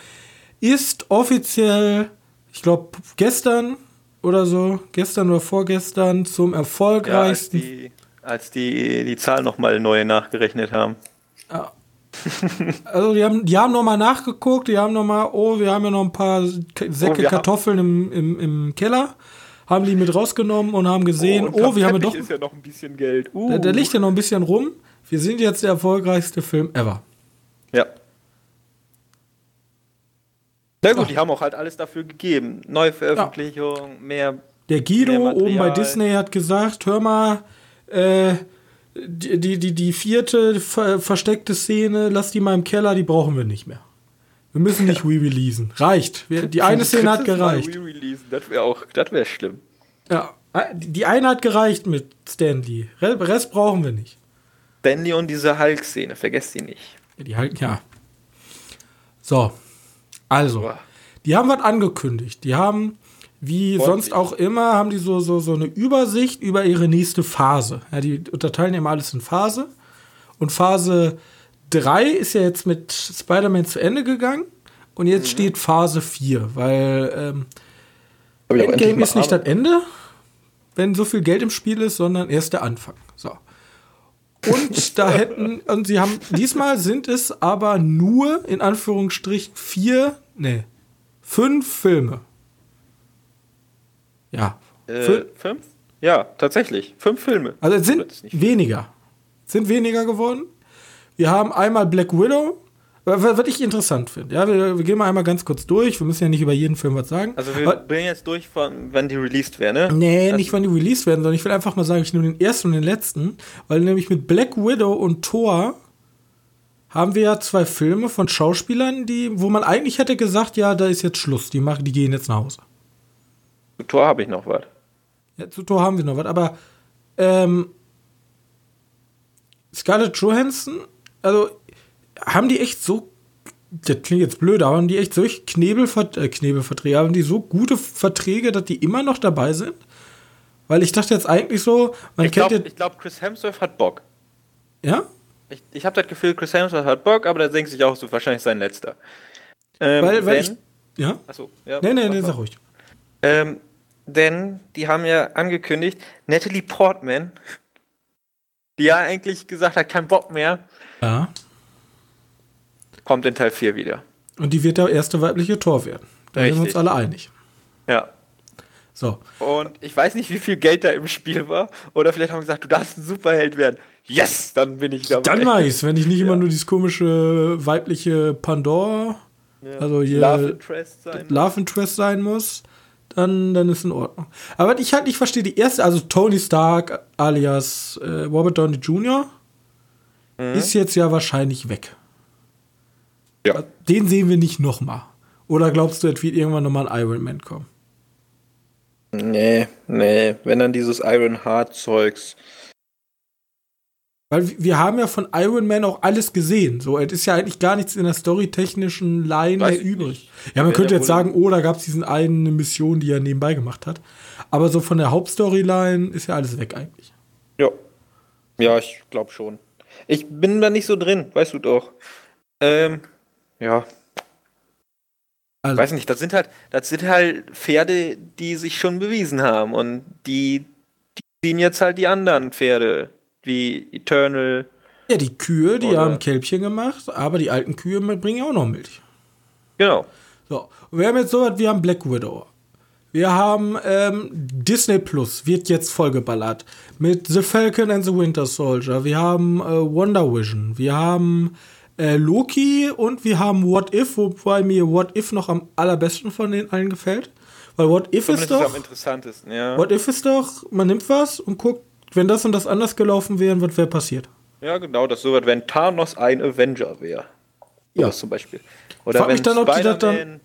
ist offiziell, ich glaube, gestern oder so, gestern oder vorgestern zum erfolgreichsten. Ja, als die die Zahl nochmal neu nachgerechnet haben. Ja. Also die haben, die haben nochmal nachgeguckt, die haben nochmal, oh, wir haben ja noch ein paar Säcke Oh, Kartoffeln im, im, im Keller, haben die mit rausgenommen und haben gesehen, oh, am wir haben ja doch, ist ja noch ein bisschen Geld. Uh. da, da liegt ja noch ein bisschen rum. Wir sind jetzt der erfolgreichste Film ever. Ja. Na gut, Ach. die haben auch halt alles dafür gegeben. Neuveröffentlichung, mehr. Der Guido Mehr oben bei. Disney hat gesagt, hör mal, äh, die, die, die, die vierte ver versteckte Szene, lass die mal im Keller, die brauchen wir nicht mehr. Wir müssen nicht re-releasen. Reicht. Die eine Szene hat gereicht. Das wäre auch, das wäre schlimm. Ja, die eine hat gereicht mit Stanley. Re- Rest brauchen wir nicht. Stanley und diese Hulk-Szene, vergesst die nicht. Ja, die halten, ja. So. Also, die haben was angekündigt. Die haben, wie Freut sonst auch immer, haben die so, so, so eine Übersicht über ihre nächste Phase. Ja, die unterteilen immer alles in Phase. Und Phase 3 ist ja jetzt mit Spider-Man zu Ende gegangen. Und jetzt Mhm. steht Phase 4, weil ähm, Endgame ist nicht das. Ende, wenn so viel Geld im Spiel ist, sondern erst der Anfang. So. Und da hätten, und sie haben, diesmal sind es aber nur in Anführungsstrichen vier, nee, fünf Filme. Ja. Äh, Fün- fünf? Ja, tatsächlich. Fünf Filme. also es Das sind weniger. Sind weniger geworden. Wir haben einmal Black Widow, wa- wa- was ich interessant finde. Ja, wir, wir gehen mal einmal ganz kurz durch. Wir müssen ja nicht über jeden Film was sagen. Also wir Aber- bringen jetzt durch, von, wenn die released werden, ne? Nee, Also- nicht wann die released werden, sondern ich will einfach mal sagen, ich nehme den ersten und den letzten, weil nämlich mit Black Widow und Thor haben wir ja zwei Filme von Schauspielern, die, wo man eigentlich hätte gesagt, ja, da ist jetzt Schluss, die machen, die gehen jetzt nach Hause. Zu Tor habe ich noch was. Ja, zu Thor haben wir noch was, aber ähm, Scarlett Johansson, also haben die echt so, das klingt jetzt blöd, aber haben die echt solche Knebelvert äh, Knebelverträge, haben die so gute Verträge, dass die immer noch dabei sind? Weil ich dachte jetzt eigentlich so, man Ich kennt glaube, ja, glaub, Chris Hemsworth hat Bock. ja? Ich, ich habe das Gefühl, Chris Hemsworth hat Bock, aber der denkt sich auch so wahrscheinlich sein letzter. Ähm, Weil, weil denn, ich, ja? Achso, ja. Nee, nee, nee, sag ruhig. Ähm, denn die haben ja angekündigt, Natalie Portman, die ja eigentlich gesagt hat, kein Bock mehr, Ja. kommt in Teil 4 wieder. Und die wird der erste weibliche Tor werden. Da sind wir uns Richtig. alle einig. Ja. So. Und ich weiß nicht, wie viel Geld da im Spiel war. Oder vielleicht haben sie gesagt, du darfst ein Superheld werden. Yes, dann bin ich dabei. Dann mach ich's, wenn ich nicht immer Ja. nur dieses komische weibliche Pandora, Ja. also hier Love Interest sein. Love Interest sein muss, dann, dann ist in Ordnung. Aber ich halt nicht verstehe, die erste, also Tony Stark alias äh, Robert Downey Jr. Mhm. ist jetzt ja wahrscheinlich weg. Ja. Den sehen wir nicht nochmal. Oder glaubst du, es wird irgendwann nochmal ein Iron Man kommen? Nee, nee. Wenn dann dieses Iron Heart Zeugs. Weil wir haben ja von Iron Man auch alles gesehen. So, es ist ja eigentlich gar nichts in der storytechnischen Line übrig. nicht. Ja, man könnte jetzt sagen, oh, da gab es diesen einen Mission, die er nebenbei gemacht hat. Aber so von der Hauptstoryline ist ja alles weg eigentlich. Ja. Ja, ich glaube schon. Ich bin da nicht so drin, weißt du doch. Ähm, ja. Also, Weiß nicht, das sind halt, das sind halt Pferde, die sich schon bewiesen haben und die, die ziehen jetzt halt die anderen Pferde, wie Eternal. ja, die Kühe, die haben Kälbchen gemacht, aber die alten Kühe bringen auch noch Milch. Genau. So, und wir haben jetzt sowas, wir haben Black Widow. Wir haben ähm, Disney Plus, wird jetzt vollgeballert. Mit The Falcon and the Winter Soldier. Wir haben äh, Wonder Vision. Wir haben äh, Loki und wir haben What If, wobei mir What If noch am allerbesten von den allen gefällt. Weil What If ist Zumindest am doch, interessantesten, ja. What If ist doch, man nimmt was und guckt, wenn das und das anders gelaufen wäre, was wäre passiert. Ja, genau, das so wird, wenn Thanos ein Avenger wäre. Ja. Ja. zum Beispiel. Oder Frag wenn mich dann, ob die das dann-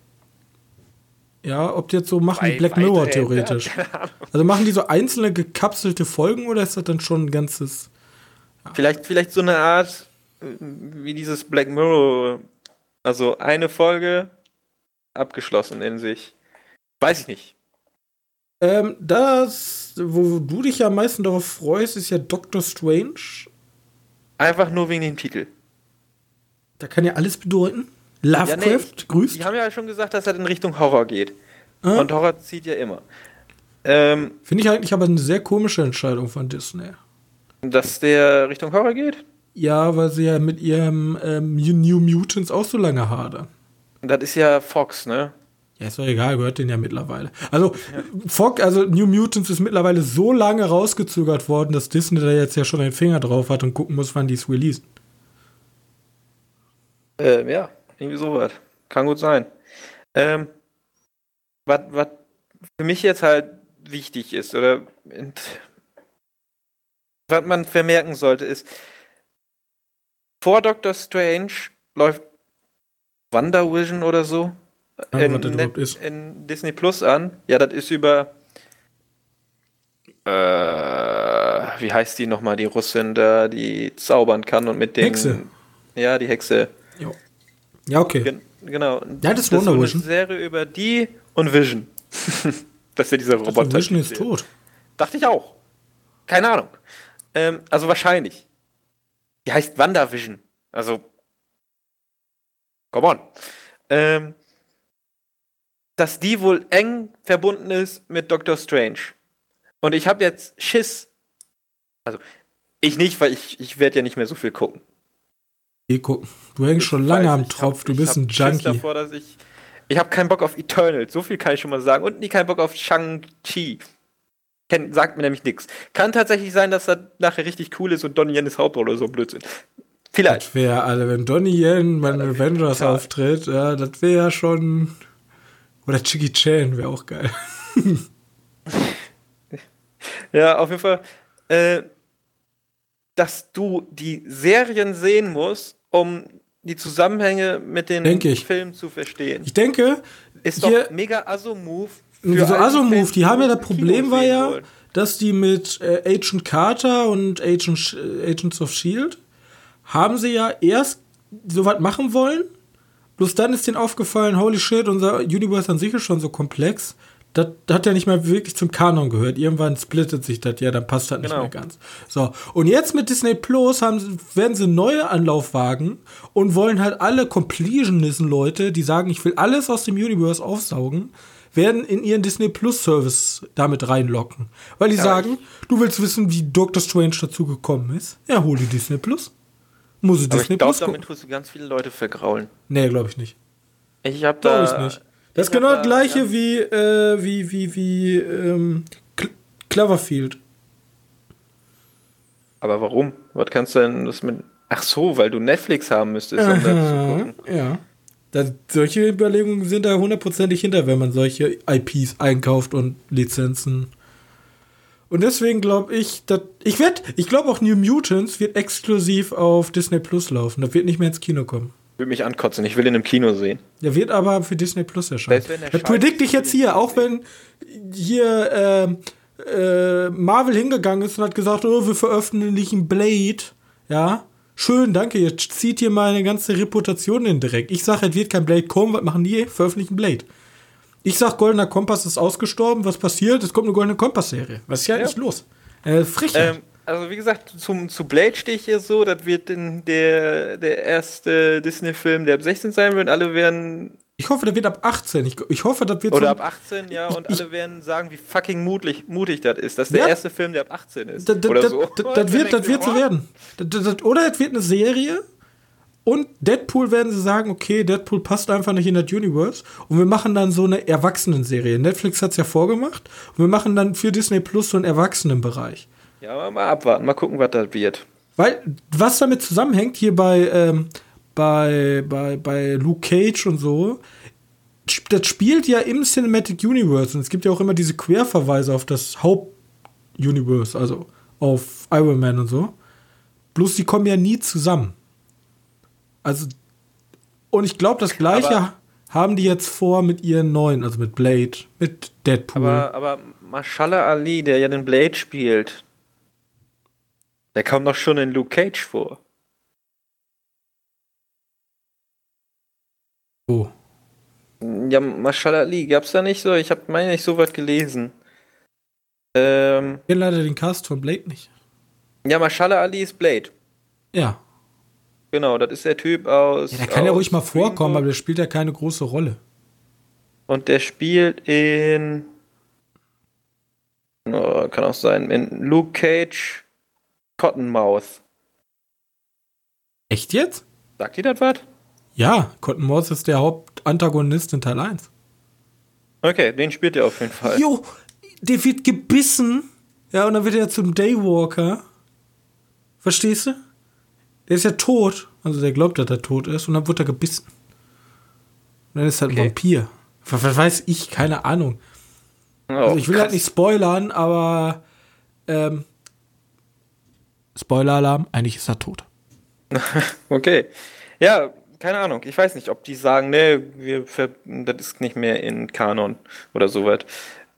Ja, ob die jetzt so machen wie Black Mirror theoretisch. Ja. Also machen die so einzelne gekapselte Folgen oder ist das dann schon ein ganzes. Vielleicht, vielleicht so eine Art äh, wie dieses Black Mirror. Also eine Folge abgeschlossen in sich. Weiß ich nicht. Ähm, das, wo du dich ja am meisten darauf freust, ist ja Doctor Strange. Einfach nur wegen dem Titel. Da kann ja alles bedeuten. Lovecraft Ja, nee, ich- grüßt. Die haben ja schon gesagt, dass er in Richtung Horror geht. Ah. Und Horror zieht ja immer. Ähm, Finde ich eigentlich aber eine sehr komische Entscheidung von Disney. Dass der Richtung Horror geht? Ja, weil sie ja mit ihrem ähm, New Mutants auch so lange hadern. Das ist ja Fox, ne? Ja, ist doch egal, gehört den ja mittlerweile. Also, ja. Fox, also New Mutants ist mittlerweile so lange rausgezögert worden, dass Disney da jetzt ja schon einen Finger drauf hat und gucken muss, wann die es releasen. Ähm, ja, irgendwie sowas. Kann gut sein. Ähm, was, was für mich jetzt halt wichtig ist, oder was man vermerken sollte, ist, vor Doctor Strange läuft WandaVision oder so ah, in, in, in, Disney Plus an. Ja, das ist über äh, wie heißt die nochmal, die Russin da, die zaubern kann und mit den Hexe. Ja, die Hexe. Jo. Ja, okay. Gen genau. Ja, das ist das Wonder Vision. eine Serie über die und Vision. das ist dieser Roboter. Vision ist tot. Dachte ich auch. Keine Ahnung. Ähm, also wahrscheinlich. Die heißt WandaVision. Also. Come on. Ähm, dass die wohl eng verbunden ist mit Doctor Strange. Und ich habe jetzt Schiss. Also, ich nicht, weil ich, ich werde ja nicht mehr so viel gucken. Eh gucken. Du hängst schon lange am Tropf, hab, du bist ein Junkie. Schiss davor, dass ich ich habe keinen Bock auf Eternal, so viel kann ich schon mal sagen. Und nie keinen Bock auf Shang-Chi. Sagt mir nämlich nichts. Kann tatsächlich sein, dass das nachher richtig cool ist und Donnie Yen ist Hauptrolle oder so Blödsinn. Vielleicht. Das wäre alle, wenn Donnie Yen bei den Avengers auftritt, ja, das wäre ja schon. Oder Chicky Chan wäre auch geil. ja, auf jeden Fall. Äh, dass du die Serien sehen musst, um die Zusammenhänge mit den Filmen zu verstehen. Ich denke, ist doch mega Aso-Move. So Aso-Move, die haben ja das Problem war ja, wollen. dass die mit äh, Agent Carter und Agent, äh, Agents of Shield haben sie ja erst so was machen wollen. Bloß dann ist denen aufgefallen, holy shit, unser Universe an sich ist schon so komplex das hat ja nicht mal wirklich zum Kanon gehört. Irgendwann splittet sich das ja, dann passt das nicht genau. mehr ganz. So, und jetzt mit Disney Plus haben, werden sie neue Anlaufwagen und wollen halt alle Completionisten-Leute, die sagen, ich will alles aus dem Universe aufsaugen, werden in ihren Disney Plus Service damit reinlocken. Weil die ja, sagen, du willst wissen, wie Doctor Strange dazu gekommen ist? Ja, hol die Disney Plus. Muss ich Disney ich glaub, Plus damit tust du ganz viele Leute vergraulen. Nee, glaube ich nicht. Ich habe da. Glaub ich nicht. Das ist genau das gleiche ja. wie, äh, wie, wie, wie ähm, Cloverfield. Aber warum? Was kannst du denn das mit. Ach so, weil du Netflix haben müsstest, um das zu gucken. Ja. Das, solche Überlegungen sind da hundertprozentig hinter, wenn man solche IPs einkauft und Lizenzen. Und deswegen glaube ich, dass ich werde, ich glaube auch New Mutants wird exklusiv auf Disney Plus laufen. Das wird nicht mehr ins Kino kommen würde mich ankotzen. Ich will ihn im Kino sehen. Der wird aber für Disney Plus erscheinen. Das predict ich jetzt hier, auch wenn hier äh, äh, Marvel hingegangen ist und hat gesagt, oh, wir veröffentlichen Blade. Ja, schön, danke. Jetzt zieht hier meine ganze Reputation in den Dreck. Ich sage, es wird kein Blade kommen. Was machen die? Veröffentlichen Blade. Ich sag, Goldener Kompass ist ausgestorben. Was passiert? Es kommt eine Goldene Kompass-Serie. Was ist ja, ja. nicht los? Äh. Ähm, also wie gesagt, zum, zu Blade stehe ich hier so, das wird in der, der erste Disney-Film, der ab 16 sein wird. Alle werden. Ich hoffe, der wird ab 18. Ich, ich hoffe, das wird Oder so ab 18, ja, und ich, alle werden sagen, wie fucking mutig, mutig das ist. Das ist der ja, erste Film, der ab 18 ist. Das, oder das, so. Das, das wird, das wird so werden. oder es wird eine Serie. Und Deadpool werden sie sagen, okay, Deadpool passt einfach nicht in das Universe. Und wir machen dann so eine Erwachsenenserie. Netflix hat es ja vorgemacht. Und wir machen dann für Disney Plus so einen Erwachsenenbereich. Ja, mal abwarten, mal gucken, was da wird. Weil, was damit zusammenhängt, hier bei, ähm, bei, bei, bei Luke Cage und so, das spielt ja im Cinematic Universe und es gibt ja auch immer diese Querverweise auf das Hauptuniverse, also auf Iron Man und so. Bloß die kommen ja nie zusammen. Also, und ich glaube, das gleiche aber, haben die jetzt vor mit ihren neuen, also mit Blade, mit Deadpool. Aber, aber Mashallah Ali, der ja den Blade spielt, der kam doch schon in Luke Cage vor. Wo? Ja, Mashallah Ali, gab's da nicht so? Ich hab meine nicht so weit gelesen. Ähm. Ich kenne leider den Cast von Blade nicht. Ja, Mashallah Ali ist Blade. Ja. Genau, das ist der Typ aus. Ja, der kann ja ruhig mal vorkommen, aber der spielt ja keine große Rolle. Und der spielt in. Oh, kann auch sein, in Luke Cage Cottonmouth. Echt jetzt? Sagt ihr das was? Ja, Cottonmouth ist der Hauptantagonist in Teil 1. Okay, den spielt er auf jeden Fall. Jo, der wird gebissen. Ja, und dann wird er zum Daywalker. Verstehst du? Der ist ja tot. Also der glaubt, dass er tot ist. Und dann wird er gebissen. Und dann ist er okay. ein Vampir. Was weiß ich? Keine Ahnung. Oh, also ich will krass. halt nicht spoilern, aber ähm, Spoiler-Alarm, eigentlich ist er tot. okay. Ja, keine Ahnung. Ich weiß nicht, ob die sagen, nee, wir das ist nicht mehr in Kanon oder sowas.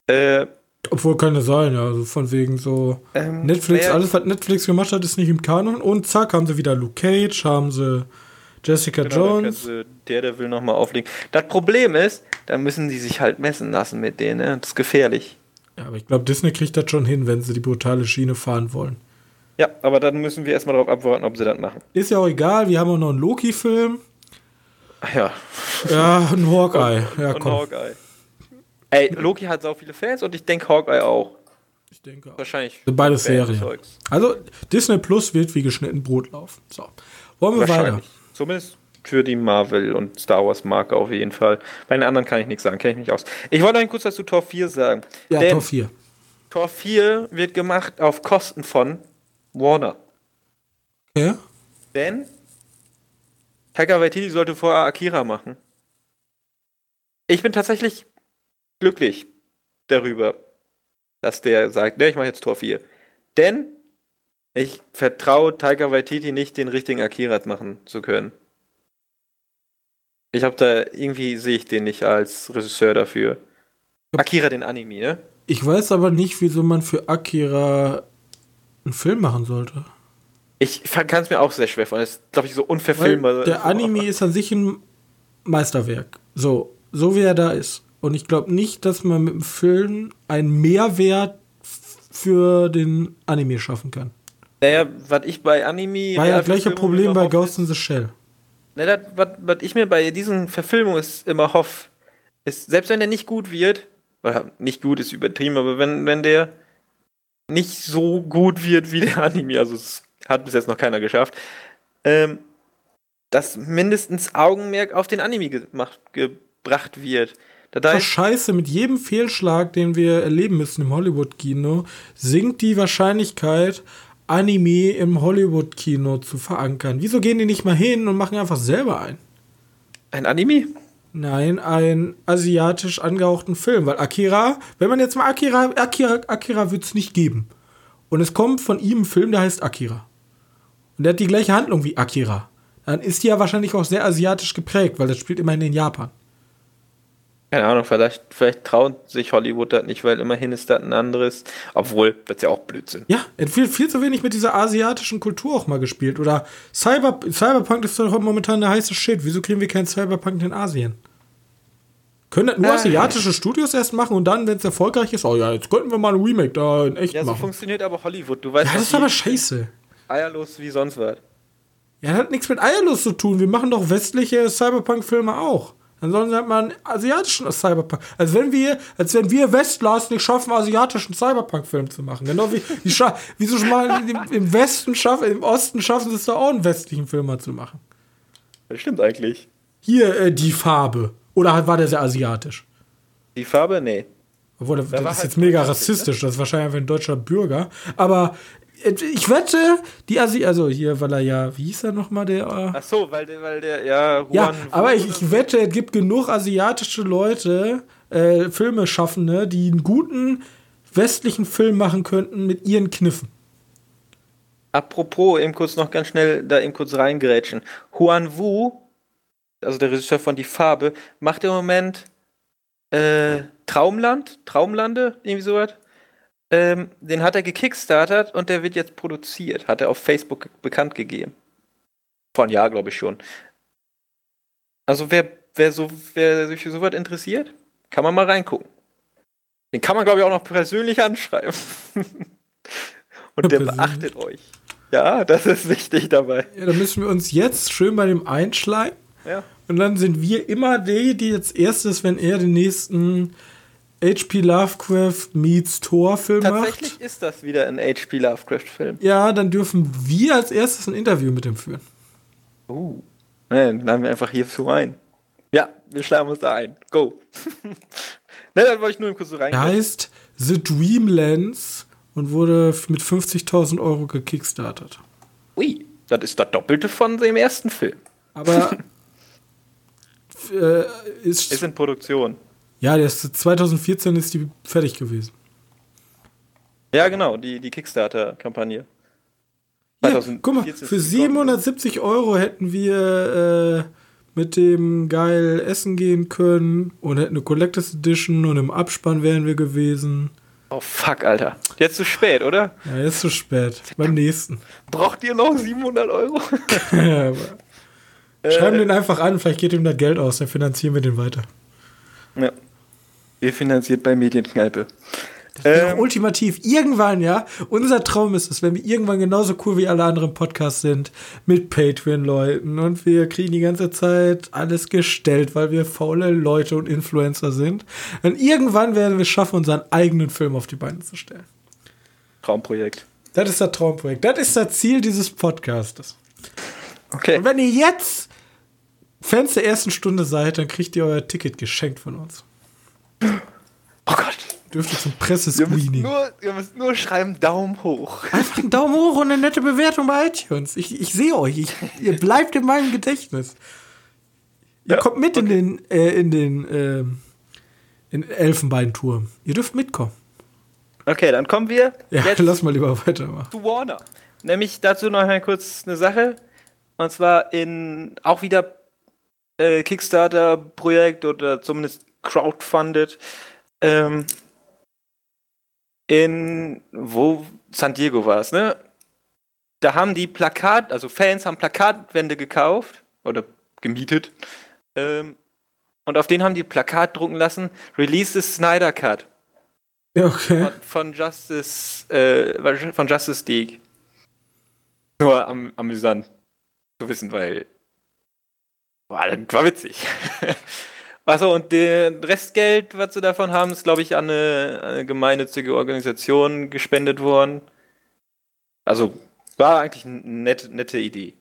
Äh, Obwohl könnte sein, ja. Also von wegen so ähm, Netflix, ja, alles, was Netflix gemacht hat, ist nicht im Kanon. Und zack, haben sie wieder Luke Cage, haben sie Jessica genau, Jones. Der, der will nochmal auflegen. Das Problem ist, da müssen die sich halt messen lassen mit denen. Ne? Das ist gefährlich. Ja, aber ich glaube, Disney kriegt das schon hin, wenn sie die brutale Schiene fahren wollen. Ja, aber dann müssen wir erstmal darauf abwarten, ob sie das machen. Ist ja auch egal, wir haben auch noch einen Loki-Film. Ja. Ja, ein Hawkeye. Ja, komm. Hawkeye. Ey, Loki hat so viele Fans und ich denke Hawkeye auch. Ich denke auch. Wahrscheinlich. Beide Serien. Also Disney Plus wird wie geschnitten Brot laufen. So. Wollen wir weiter? Zumindest für die Marvel und Star Wars Marke auf jeden Fall. Bei den anderen kann ich nichts sagen, kenne ich nicht aus. Ich wollte euch kurz was zu Tor 4 sagen. Ja, Tor 4. Tor 4 wird gemacht auf Kosten von Warner. Ja. Denn Taika Waititi sollte vorher Akira machen. Ich bin tatsächlich glücklich darüber, dass der sagt, ne, ich mache jetzt Tor 4. Denn ich vertraue Taika Waititi nicht, den richtigen Akira machen zu können. Ich habe da irgendwie sehe ich den nicht als Regisseur dafür. Akira den Anime, ne? Ich weiß aber nicht, wieso man für Akira einen Film machen sollte. Ich kann es mir auch sehr schwer vorstellen. Das ist, glaube ich, so unverfilmbar. Weil der Anime ist an sich ein Meisterwerk. So, so wie er da ist. Und ich glaube nicht, dass man mit dem Film einen Mehrwert für den Anime schaffen kann. Naja, was ich bei Anime. War ja gleiche Problem bei Ghost in the Shell. Naja, was ich mir bei diesen Verfilmungen immer hoffe, ist, selbst wenn der nicht gut wird, oder nicht gut ist übertrieben, aber wenn, wenn der nicht so gut wird wie der Anime, also es hat bis jetzt noch keiner geschafft, ähm, dass mindestens Augenmerk auf den Anime gemacht, gebracht wird. Das ist scheiße, mit jedem Fehlschlag, den wir erleben müssen im Hollywood-Kino, sinkt die Wahrscheinlichkeit, Anime im Hollywood-Kino zu verankern. Wieso gehen die nicht mal hin und machen einfach selber ein? Ein Anime? Nein, einen asiatisch angehauchten Film. Weil Akira, wenn man jetzt mal Akira, Akira, Akira wird es nicht geben. Und es kommt von ihm ein Film, der heißt Akira. Und der hat die gleiche Handlung wie Akira. Dann ist die ja wahrscheinlich auch sehr asiatisch geprägt, weil das spielt immerhin in Japan. Keine Ahnung, vielleicht, vielleicht traut sich Hollywood das nicht, weil immerhin ist das ein anderes. Obwohl, das ist ja auch Blödsinn. Ja, wird viel zu wenig mit dieser asiatischen Kultur auch mal gespielt. Oder Cyber, Cyberpunk ist doch momentan der heiße Shit. Wieso kriegen wir keinen Cyberpunk in Asien? Können das nur asiatische Studios erst machen und dann, wenn es erfolgreich ist, oh ja, jetzt könnten wir mal ein Remake da in echt ja, machen. Ja, so funktioniert aber Hollywood. Du weißt, ja, das ist aber scheiße. Eierlos wie sonst was. Ja, das hat nichts mit Eierlos zu tun. Wir machen doch westliche Cyberpunk-Filme auch. Dann sollen sie halt mal einen asiatischen Cyberpunk. Als wenn wir, als wenn wir Westlers nicht schaffen, asiatischen Cyberpunk-Film zu machen. Genau wie, wie wieso schon mal im, im Westen schaffen, im Osten schaffen sie es doch auch, einen westlichen Film mal zu machen. Das stimmt eigentlich. Hier, äh, die Farbe. Oder war der sehr asiatisch? Die Farbe? Nee. Obwohl, das, das ist halt jetzt mega rassistisch. Das ist wahrscheinlich einfach ein deutscher Bürger. Aber ich wette, die Asi, also hier, weil er ja, wie hieß er nochmal, der? Äh Ach so, weil der, weil der, ja, Juan Ja, aber ich, ich wette, es gibt genug asiatische Leute, äh, Filmeschaffende, die einen guten westlichen Film machen könnten mit ihren Kniffen. Apropos, eben kurz noch ganz schnell da eben kurz reingerätschen. Huan Wu, also der Regisseur von Die Farbe, macht im Moment äh, Traumland, Traumlande, irgendwie sowas. Ähm, den hat er gekickstartet und der wird jetzt produziert. Hat er auf Facebook bekannt gegeben. Vor einem Jahr, glaube ich schon. Also wer, wer, so, wer sich für sowas interessiert, kann man mal reingucken. Den kann man, glaube ich, auch noch persönlich anschreiben. und der beachtet euch. Ja, das ist wichtig dabei. Ja, dann müssen wir uns jetzt schön bei dem einschleimen. Ja. Und dann sind wir immer die, die jetzt erstes, wenn er den nächsten H.P. Lovecraft meets Thor-Film macht, Tatsächlich ist das wieder ein H.P. Lovecraft-Film. ja, dann dürfen wir als erstes ein Interview mit ihm führen. Uh. Ne, dann laden wir einfach hierzu ein. Ja, wir schlagen uns da ein. Go. ne, dann wollte ich nur kurz so rein. Er heißt The Dreamlands und wurde mit 50.000 Euro gekickstartet. Ui, das ist das Doppelte von dem ersten Film. Aber äh, ist, Ist in Produktion. Ja, ist 2014 ist die fertig gewesen. Ja, genau, die, die Kickstarter-Kampagne. Ja, 2014 guck mal, für die 770 Euro hätten wir äh, mit dem geil essen gehen können und hätten eine Collectors Edition und im Abspann wären wir gewesen. Oh fuck, Alter. Jetzt zu spät, oder? Ja, jetzt zu spät. Beim nächsten. Braucht ihr noch 700 Euro? Ja, Schreiben den einfach an, vielleicht geht ihm das Geld aus, dann finanzieren wir den weiter. Ja. Ihr finanziert bei Medienkneipe. Ähm, ultimativ, irgendwann, ja, unser Traum ist es, wenn wir irgendwann genauso cool wie alle anderen Podcasts sind, mit Patreon-Leuten und wir kriegen die ganze Zeit alles gestellt, weil wir faule Leute und Influencer sind. Und irgendwann werden wir es schaffen, unseren eigenen Film auf die Beine zu stellen. Traumprojekt. Das ist das Traumprojekt. Das ist das Ziel dieses Podcastes. Okay. Und wenn ihr jetzt Fans der ersten Stunde seid, dann kriegt ihr euer Ticket geschenkt von uns. Oh Gott. Dürft ihr zum Ihr Pressescreening. nur, ihr müsst nur schreiben Daumen hoch. Einfach einen Daumen hoch und eine nette Bewertung bei iTunes. Ich, ich sehe euch. Ich, ihr bleibt in meinem Gedächtnis. Ihr Ja, kommt mit in den, äh, in den ähm, in Elfenbeinturm. Ihr dürft mitkommen. Okay, dann kommen wir Ja, lass mal lieber weitermachen. zu Warner. Nämlich dazu noch mal kurz eine Sache. Und zwar in auch wieder äh, Kickstarter-Projekt oder zumindest crowdfunded. Ähm, in wo San Diego war es, ne? Da haben die Plakat, also Fans haben Plakatwände gekauft oder gemietet. Ähm, und auf denen haben die Plakat drucken lassen, Release the Snyder Cut okay. von, von Justice, äh, von Justice League. Nur am, amüsant zu wissen, weil war, war witzig. Achso, und der Restgeld, was sie davon haben, ist, glaube ich, an eine, eine gemeinnützige Organisation gespendet worden. Also, war eigentlich eine nette, nette Idee.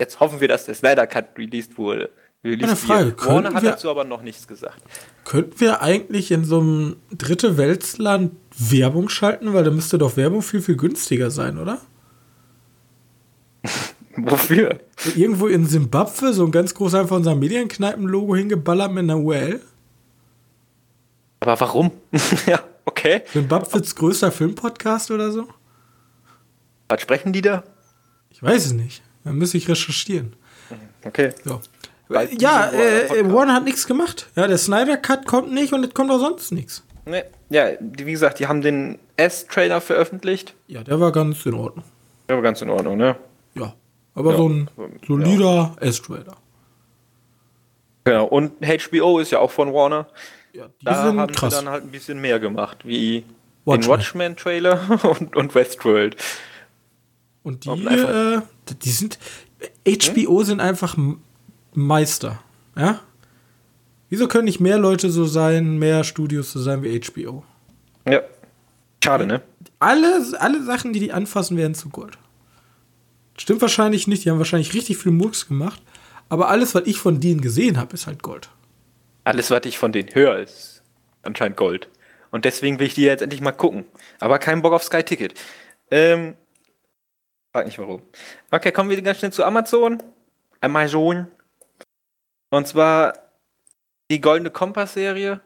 Jetzt hoffen wir, dass der Snyder Cut released wurde. Released Eine Frage. Warner hat wir- dazu aber noch nichts gesagt. Könnten wir eigentlich in so einem dritte Weltland Werbung schalten? Weil da müsste doch Werbung viel, viel günstiger sein, oder? Wofür? Irgendwo in Simbabwe so ein ganz groß einfach unser Medienkneipen-Logo hingeballert mit einer URL. Aber warum? ja, okay. Simbabwes größter Filmpodcast oder so? Was sprechen die da? Ich weiß es nicht. Da müsste ich recherchieren. Okay. So. Ja, äh, Warner hat nichts gemacht. Ja, der Snyder Cut kommt nicht und es kommt auch sonst nichts. Ne, ja, wie gesagt, die haben den S-Trailer veröffentlicht. Ja, der war ganz in Ordnung. Ja, aber ganz in Ordnung, ne? Ja. Aber Ja. so ein solider S-Trailer. Genau. Und HBO ist ja auch von Warner. Ja, die Da sind haben krass. sie dann halt ein bisschen mehr gemacht, wie Watchmen. den Watchmen-Trailer und, und Westworld. Und die, einfach- äh, die sind. HBO sind einfach Meister. Ja? Wieso können nicht mehr Leute so sein, mehr Studios so sein wie HBO? Ja. Schade, ne? Alle, alle Sachen, die die anfassen, werden zu Gold. Stimmt wahrscheinlich nicht. Die haben wahrscheinlich richtig viel Murks gemacht. Aber alles, was ich von denen gesehen habe, ist halt Gold. Alles, was ich von denen höre, ist anscheinend Gold. Und deswegen will ich die jetzt endlich mal gucken. Aber keinen Bock auf Sky Ticket. Ähm, frag nicht warum. Okay, kommen wir ganz schnell zu Amazon. Amazon. Und zwar die Goldene Kompass-Serie.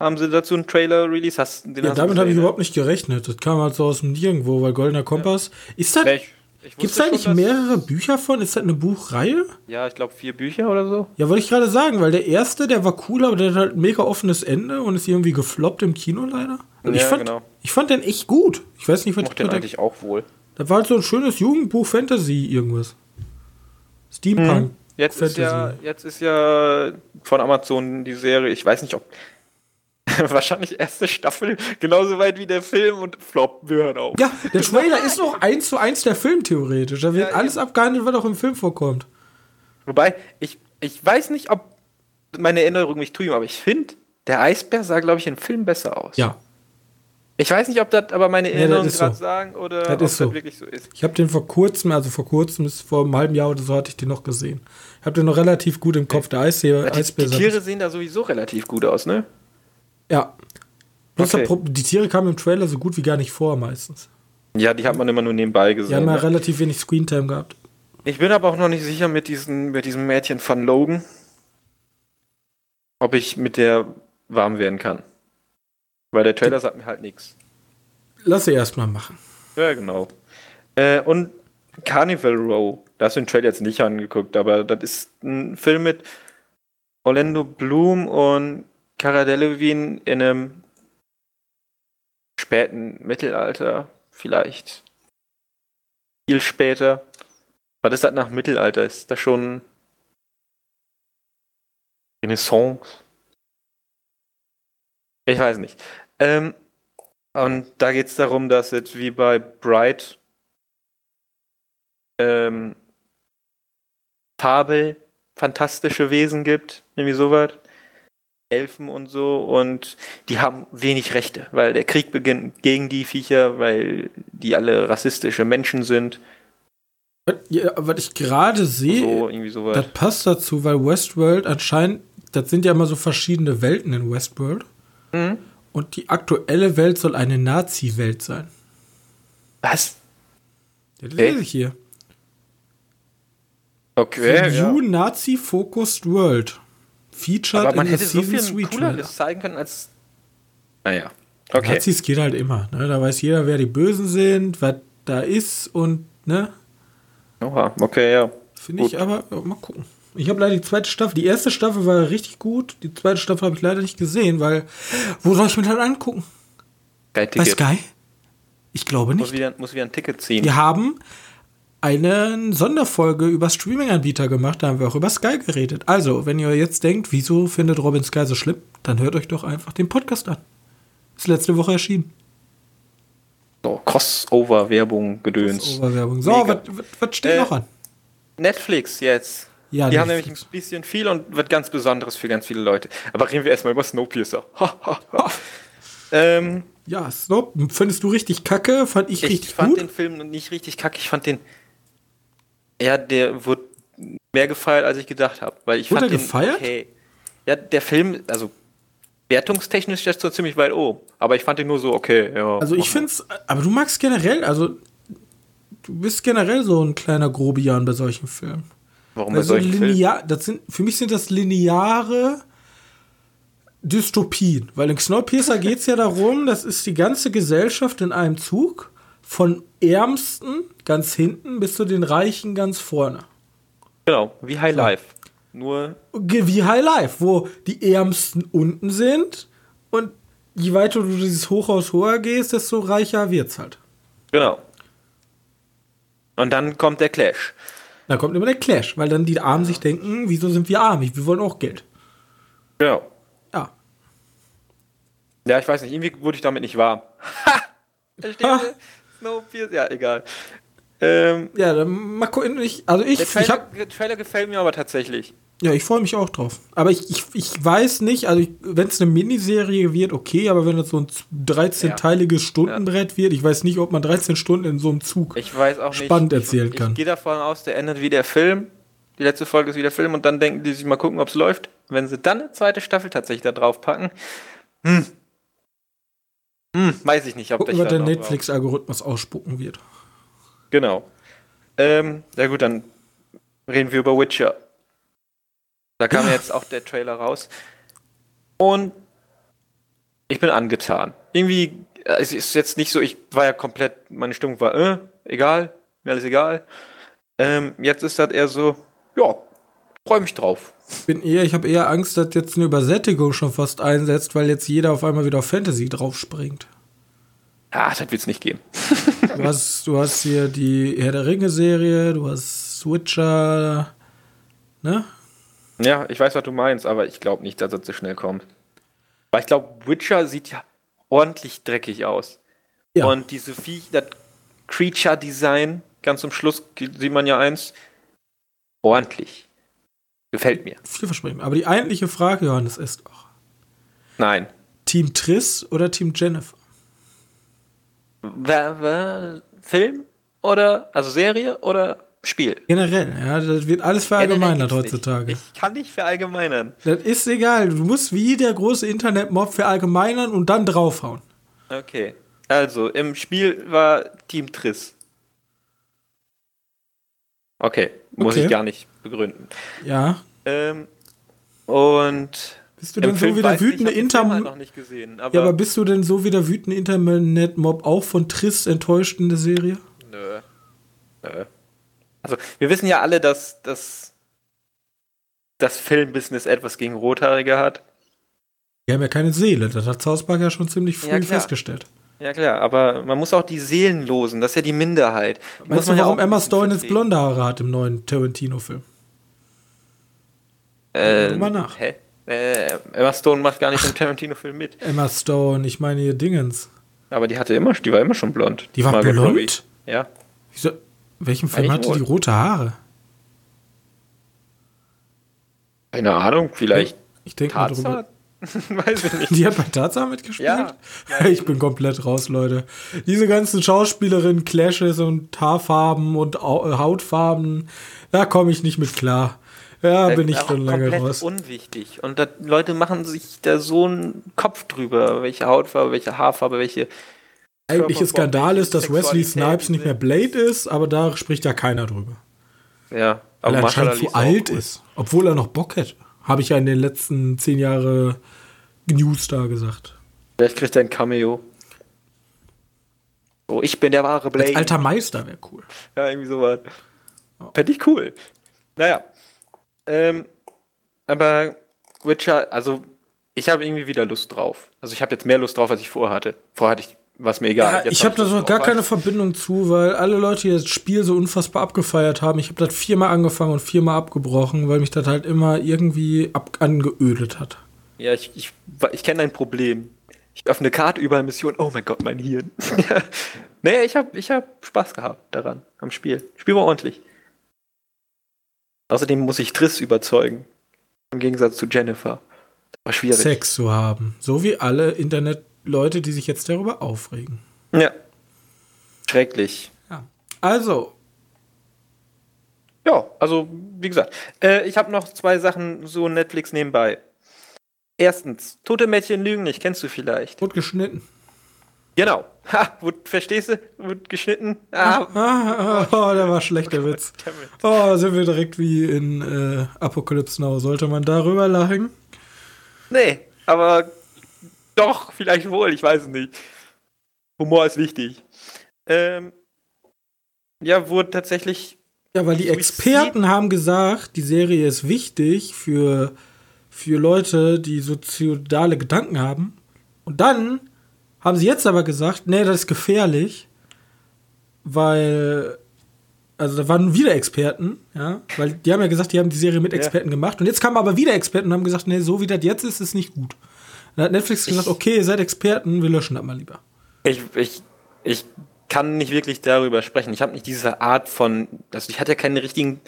Haben sie dazu einen Trailer release? Hast, den Ja, hast damit habe ich gesehen, überhaupt nicht gerechnet. Das kam halt so aus dem Nirgendwo, weil Goldener Kompass. Ist das. ne? Ich, ich Gibt es da nicht mehrere Bücher von? Ist das eine Buchreihe? Ja, ich glaube vier Bücher oder so. Ja, wollte ich gerade sagen, weil der erste, der war cool, aber der hat halt ein mega offenes Ende und ist irgendwie gefloppt im Kino leider. Ich, Ja, fand, genau. ich fand den echt gut. Ich weiß nicht, Ich was mochte den der, eigentlich auch wohl. Das war halt so ein schönes Jugendbuch Fantasy irgendwas. Steampunk. Jetzt ist, ja, jetzt ist ja von Amazon die Serie, ich weiß nicht, ob wahrscheinlich erste Staffel genauso weit wie der Film und Flop, wir hören auf. Ja, der Trailer ist noch eins zu eins der Film theoretisch. Da wird Ja, alles abgehandelt, was auch im Film vorkommt. Wobei, ich, ich weiß nicht, ob meine Erinnerung mich trüben, aber ich finde, der Eisbär sah, glaube ich, im Film besser aus. Ja. Ich weiß nicht, ob das aber meine das Erinnerungen ist gerade so. sagen oder Das ob ist so. wirklich so ist. Ich habe den vor kurzem, also vor kurzem, ist vor einem halben Jahr oder so, hatte ich den noch gesehen. Ich habe den noch relativ gut im Kopf. Der Eisbär, Ja, die, die Tiere sehen da sowieso relativ gut aus, ne? Ja. Bloß Okay. die Tiere kamen im Trailer so gut wie gar nicht vor, meistens. Ja, die hat man immer nur nebenbei Die gesehen. haben ja ne? relativ wenig Screentime gehabt. Ich bin aber auch noch nicht sicher mit, diesen, mit diesem Mädchen von Logan, ob ich mit der warm werden kann. Weil der Trailer sagt mir halt nichts. Lass sie erstmal machen. Ja, genau. Äh, und Carnival Row, da hast du den Trailer jetzt nicht angeguckt, aber das ist ein Film mit Orlando Bloom und Cara Delevingne in einem späten Mittelalter, vielleicht viel später. Ist das nach Mittelalter? Ist das schon Renaissance? Ich weiß nicht. Ähm, und da geht es darum, dass es wie bei Bright ähm, Fabel, fantastische Wesen gibt, irgendwie sowas. Elfen und so und die haben wenig Rechte, weil der Krieg beginnt gegen die Viecher, weil die alle rassistische Menschen sind. Was, ja, was ich gerade sehe, So, sowas. das passt dazu, weil Westworld anscheinend, das sind ja immer so verschiedene Welten in Westworld. Mhm. Und die aktuelle Welt soll eine Nazi-Welt sein. Was? Das lese ich hier. Okay, The ja. New Nazi-Focused World. Featured Aber man in hätte so viel Season 3 cooler Trailer. das zeigen können als. Naja. Okay. Nazis geht halt immer. Ne? Da weiß jeder, wer die Bösen sind, was da ist und, ne? Oha, okay, ja. Finde ich aber, ja, mal gucken. Ich habe leider die zweite Staffel, die erste Staffel war richtig gut, die zweite Staffel habe ich leider nicht gesehen, weil, wo soll ich mir das angucken? Geil, Bei. Sky? Ich glaube Muss nicht. wieder, muss wieder ein Ticket ziehen. Wir haben eine Sonderfolge über Streaming-Anbieter gemacht, da haben wir auch über Sky geredet. Also, wenn ihr jetzt denkt, wieso findet Robin Sky so schlimm, dann hört euch doch einfach den Podcast an. Ist letzte Woche erschienen. So, Crossover-Werbung, Gedöns. Overwerbung. So, was- steht Äh, noch an? Netflix jetzt. Ja, die haben nämlich ein Netflix. bisschen viel und wird ganz Besonderes für ganz viele Leute. Aber reden wir erstmal über Snowpiercer. ähm, Ja, Snob, findest du richtig kacke? Fand ich, ich richtig fand gut. den Film nicht richtig kacke. Ich fand den. Ja, der wurde mehr gefeiert, als ich gedacht habe. Weil ich Wurde fand er den gefeiert? okay. Ja, der Film, also wertungstechnisch ist so ziemlich weit oben. Aber ich fand den nur so okay. Ja, Also ich finde es, aber du magst generell, also du bist generell so ein kleiner Grobian bei solchen Filmen. Warum bei Also Filmen? linear, das sind, für mich sind das lineare Dystopien. Weil in Snowpiercer geht es ja darum, das ist die ganze Gesellschaft in einem Zug, von Ärmsten ganz hinten bis zu den Reichen ganz vorne. Genau, wie High Life. Nur, Ge- Wie High Life, wo die Ärmsten unten sind und je weiter du dieses Hochhaus höher gehst, desto reicher wird's halt. genau. Und dann kommt der Clash. Da kommt immer der Clash, weil dann die Armen sich denken, wieso sind wir arm? Wir wollen auch Geld. Genau. Ja. Ja, ich weiß nicht, irgendwie wurde ich damit nicht warm. Ha! Verstehst du? Snowpiercer, ja, egal. Ähm, Ja, dann mal gucken. Ich, also ich, der ich Trailer, hab, der Trailer gefällt mir aber tatsächlich. ja, ich freue mich auch drauf. Aber ich, ich, ich weiß nicht, also wenn es eine Miniserie wird, okay, aber wenn das so ein 13-teiliges Stundenbrett wird, ich weiß nicht, ob man 13 Stunden in so einem Zug. Ich weiß auch nicht. Spannend erzählen ich, kann. Ich gehe davon aus, der endet wie der Film. Die letzte Folge ist wie der Film und dann denken die sich mal gucken, ob es läuft. Wenn sie dann eine zweite Staffel tatsächlich da drauf packen, hm. Hm, weiß ich nicht, ob Gucken, ich der. Netflix-Algorithmus ausspucken wird. Genau. Ähm, ja gut, dann reden wir über Witcher. Da kam Ja. jetzt auch der Trailer raus. Und ich bin angetan. Irgendwie, äh, es ist jetzt nicht so, ich war ja komplett, meine Stimmung war, äh, egal, mir alles egal. Ähm, jetzt ist das eher so, ja, freue mich drauf. Bin eher, ich habe eher Angst, dass jetzt eine Übersättigung schon fast einsetzt, weil jetzt jeder auf einmal wieder auf Fantasy draufspringt. Ah, das wird's nicht geben. Du hast, du hast hier die Herr der Ringe-Serie, du hast Switcher, ne? Ja, ich weiß, was du meinst, aber ich glaube nicht, dass das so schnell kommt. Weil ich glaube, Witcher sieht ja ordentlich dreckig aus. Ja. Und diese Viech, das Creature-Design, ganz zum Schluss sieht man ja eins, ordentlich. Gefällt mir. Vielversprechend. Aber die eigentliche Frage, Johannes, ist doch: Nein. Team Triss oder Team Jennifer? Wer, wer, Film oder, also Serie oder Spiel? Generell, ja, das wird alles verallgemeinert heutzutage. nicht. Ich kann nicht verallgemeinern. Das ist egal. Du musst wie der große Internetmob verallgemeinern und dann draufhauen. Okay. Also, im Spiel war Team Triss. Okay, muss Okay. ich gar nicht begründen. Ja. Ähm, und Bist du denn so wie der wütende Film halt gesehen, aber, Ja, aber bist du denn so wie der wütende Internet-Mob auch von Triss enttäuscht in der Serie? nö. Nö. Also, wir wissen ja alle, dass, dass das Filmbusiness etwas gegen Rothaarige hat. Die haben ja keine Seele. Das hat Park ja schon ziemlich früh Ja, festgestellt. Ja klar, aber man muss auch die Seelenlosen, das ist ja die Minderheit. Die muss Weißt du, man ja warum auch Emma Stone jetzt blonde Haare hat im neuen Tarantino-Film? Äh, Guck mal nach. Hä? Äh, Emma Stone macht gar nicht im Tarantino-Film mit. Emma Stone, ich meine ihr Dingens. Aber die hatte immer, die war immer schon blond. Die war Margot blond? Robbie. Ja. Wieso, welchem Film hatte wohl. die rote Haare? Keine Ahnung, vielleicht Ich denke mal drüber. Weiß ich nicht. Die hat bei Tarzan mitgespielt? Ja. Ich bin komplett raus, Leute. Diese ganzen Schauspielerinnen, Clashes und Haarfarben und äh, Hautfarben, da komme ich nicht mit klar. Ja, bin ich schon lange komplett raus. unwichtig. Und da, Leute machen sich da so einen Kopf drüber, welche Hautfarbe, welche Haarfarbe, welche. Eigentlicher Skandal ist, dass Wesley Snipes nicht mehr. Blade ist, aber da spricht ja keiner drüber. Ja, Weil er anscheinend zu alt cool. ist. Obwohl er noch Bock hätte. Habe ich ja in den letzten zehn Jahren News da gesagt. Vielleicht kriegt er ein Cameo. Oh, ich bin der wahre Blade. Als alter Meister wäre cool. Ja, irgendwie sowas. Fände ich cool. Naja. Ähm, aber Witcher, also ich habe irgendwie wieder Lust drauf. Also ich habe jetzt mehr Lust drauf, als ich vorher hatte. Vorher hatte ich, war es mir egal. Ja, ich habe da Lust so gar keine Verbindung zu, weil alle Leute, die das Spiel so unfassbar abgefeiert haben, ich habe das viermal angefangen und viermal abgebrochen, weil mich das halt immer irgendwie ab angeödet hat. Ja, ich, ich, ich kenne dein Problem. Ich öffne Karte überall Mission. Oh mein Gott, mein Hirn. nee, ich habe ich hab Spaß gehabt daran, am Spiel. Spiel war ordentlich. Außerdem muss ich Triss überzeugen. Im Gegensatz zu Jennifer. Das war schwierig. Sex zu haben. So wie alle Internetleute, die sich jetzt darüber aufregen. Ja. Schrecklich. Ja. Also, Ja, also wie gesagt, äh, ich habe noch zwei Sachen so Netflix nebenbei. Erstens, tote Mädchen lügen nicht, kennst du vielleicht? wurde geschnitten. Genau. Ha, wird, verstehst du? Wird geschnitten. Ah, Ah, oh, der war schlecht, der Witz. Oh, da sind wir direkt wie in äh, Apocalypse Now. Sollte man darüber lachen? nee, aber doch, vielleicht wohl, ich weiß es nicht. Humor ist wichtig. Ähm, ja, wurde tatsächlich. Ja, weil die Experten haben gesagt, die Serie ist wichtig für, für Leute, die soziale Gedanken haben. Und dann haben sie jetzt aber gesagt, nee, das ist gefährlich, weil, also da waren wieder Experten, ja, weil die haben ja gesagt, die haben die Serie mit Ja. Experten gemacht. Und jetzt kamen aber wieder Experten und haben gesagt, nee, so wie das jetzt ist, ist nicht gut. Dann hat Netflix gesagt, Ich- okay, ihr seid Experten, wir löschen das mal lieber. Ich, ich, ich kann nicht wirklich darüber sprechen. Ich habe nicht diese Art von. Also ich hatte ja keinen richtigen.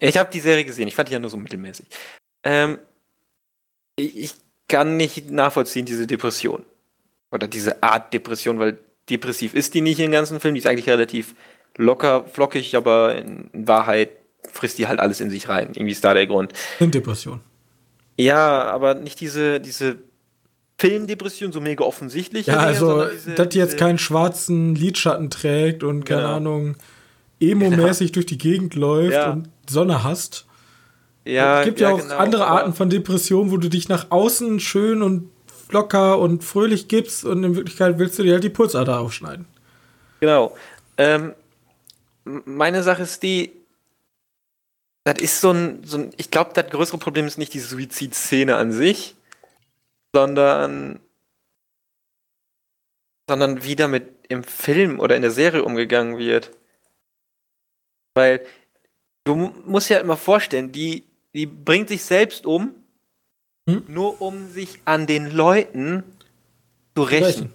Ich habe die Serie gesehen. Ich fand die ja nur so mittelmäßig. Ähm, ich kann nicht nachvollziehen, diese Depression. Oder diese Art Depression, weil depressiv ist die nicht im ganzen Film. Die ist eigentlich relativ locker, flockig, aber in, Wahrheit frisst die halt alles in sich rein. Irgendwie ist da der Grund. Sind Depression. Ja, aber nicht diese, diese Filmdepression, so mega offensichtlich. Ja, also, dass die jetzt keinen schwarzen Lidschatten trägt und, keine Genau. Ahnung, emo-mäßig durch die Gegend läuft Ja. und Sonne hasst. Ja, es gibt ja, auch genau, andere Arten von Depressionen, wo du dich nach außen schön und locker und fröhlich gibst und in Wirklichkeit willst du dir halt die Pulsader aufschneiden. Genau. Ähm, meine Sache ist die, das ist so ein, so ein ich glaube, das größere Problem ist nicht die Suizidszene an sich, sondern, sondern wie damit im Film oder in der Serie umgegangen wird. Weil du mu- musst ja immer vorstellen, die, die bringt sich selbst um, Hm? nur um sich an den Leuten zu rächen.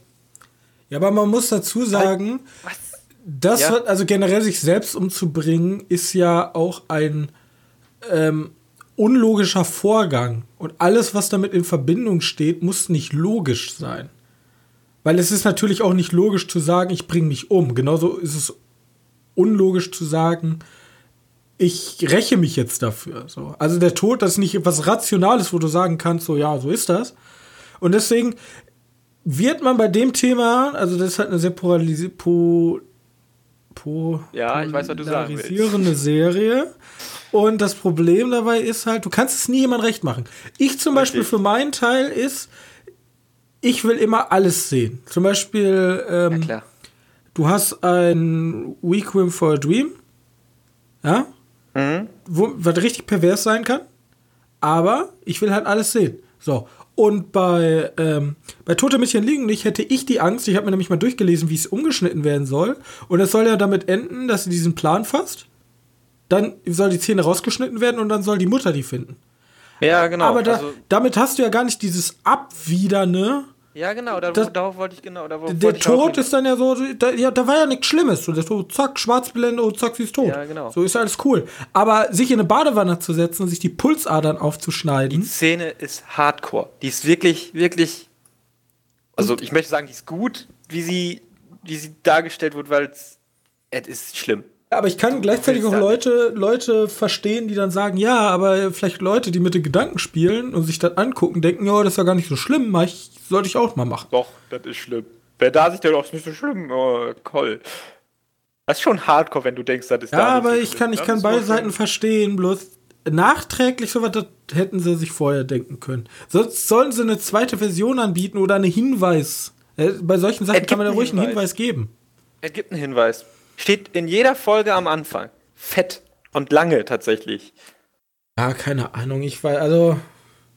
Ja, aber man muss dazu sagen, Was? das, Ja. wird- also generell sich selbst umzubringen, ist ja auch ein ähm, unlogischer Vorgang. Und alles, was damit in Verbindung steht, muss nicht logisch sein. Weil es ist natürlich auch nicht logisch zu sagen, ich bringe mich um. Genauso ist es unlogisch zu sagen, ich räche mich jetzt dafür. So. Also der Tod, das ist nicht etwas Rationales, wo du sagen kannst, so ja, so ist das. Und deswegen wird man bei dem Thema, also das ist halt eine sehr polarisi po po ja, ich weiß, was du sagen willst. Serie. Und das Problem dabei ist halt, du kannst es nie jemand recht machen. Ich zum Richtig. Beispiel für meinen Teil ist, ich will immer alles sehen. Zum Beispiel, ähm, ja, du hast ein Requiem for a Dream. Ja? Mhm. Wo, was richtig pervers sein kann. Aber ich will halt alles sehen. So. Und bei, ähm, bei Tote Mädchen liegen nicht hätte ich die Angst, ich habe mir nämlich mal durchgelesen, wie es umgeschnitten werden soll. Und es soll ja damit enden, dass sie diesen Plan fasst. Dann soll die Szene rausgeschnitten werden und dann soll die Mutter die finden. Ja, genau. Aber da, also, damit hast du ja gar nicht dieses Abwiderne ja, genau, da, das, darauf wollte ich genau. der Tod ist dann ja so, da, ja, da war ja nichts Schlimmes. So, Tod, zack, Schwarzblende und zack, sie ist tot. Ja, genau. So ist alles cool. Aber sich in eine Badewanne zu setzen und sich die Pulsadern aufzuschneiden. Die Szene ist hardcore. Die ist wirklich, wirklich. Also, ich möchte sagen, die ist gut, wie sie, wie sie dargestellt wird, weil es ist schlimm. Aber ich kann gleichzeitig auch Leute, Leute verstehen, die dann sagen, ja, aber vielleicht Leute, die mit den Gedanken spielen und sich das angucken, denken, ja, das ist ja gar nicht so schlimm, mach ich, sollte ich auch mal machen. Doch, das ist schlimm. Wer da sich oh, ist nicht so schlimm, oh, toll. Das ist schon hardcore, wenn du denkst, das ist Ja, da aber so ich schlimm. kann, ich kann beide Seiten verstehen, bloß nachträglich sowas, das hätten sie sich vorher denken können. Sonst sollen sie eine zweite Version anbieten oder einen Hinweis. Äh, bei solchen Sachen kann man da ruhig einen Hinweis geben. Es gibt einen Hinweis. Steht in jeder Folge am Anfang. Fett und lange tatsächlich. Ja, keine Ahnung. Ich war, also.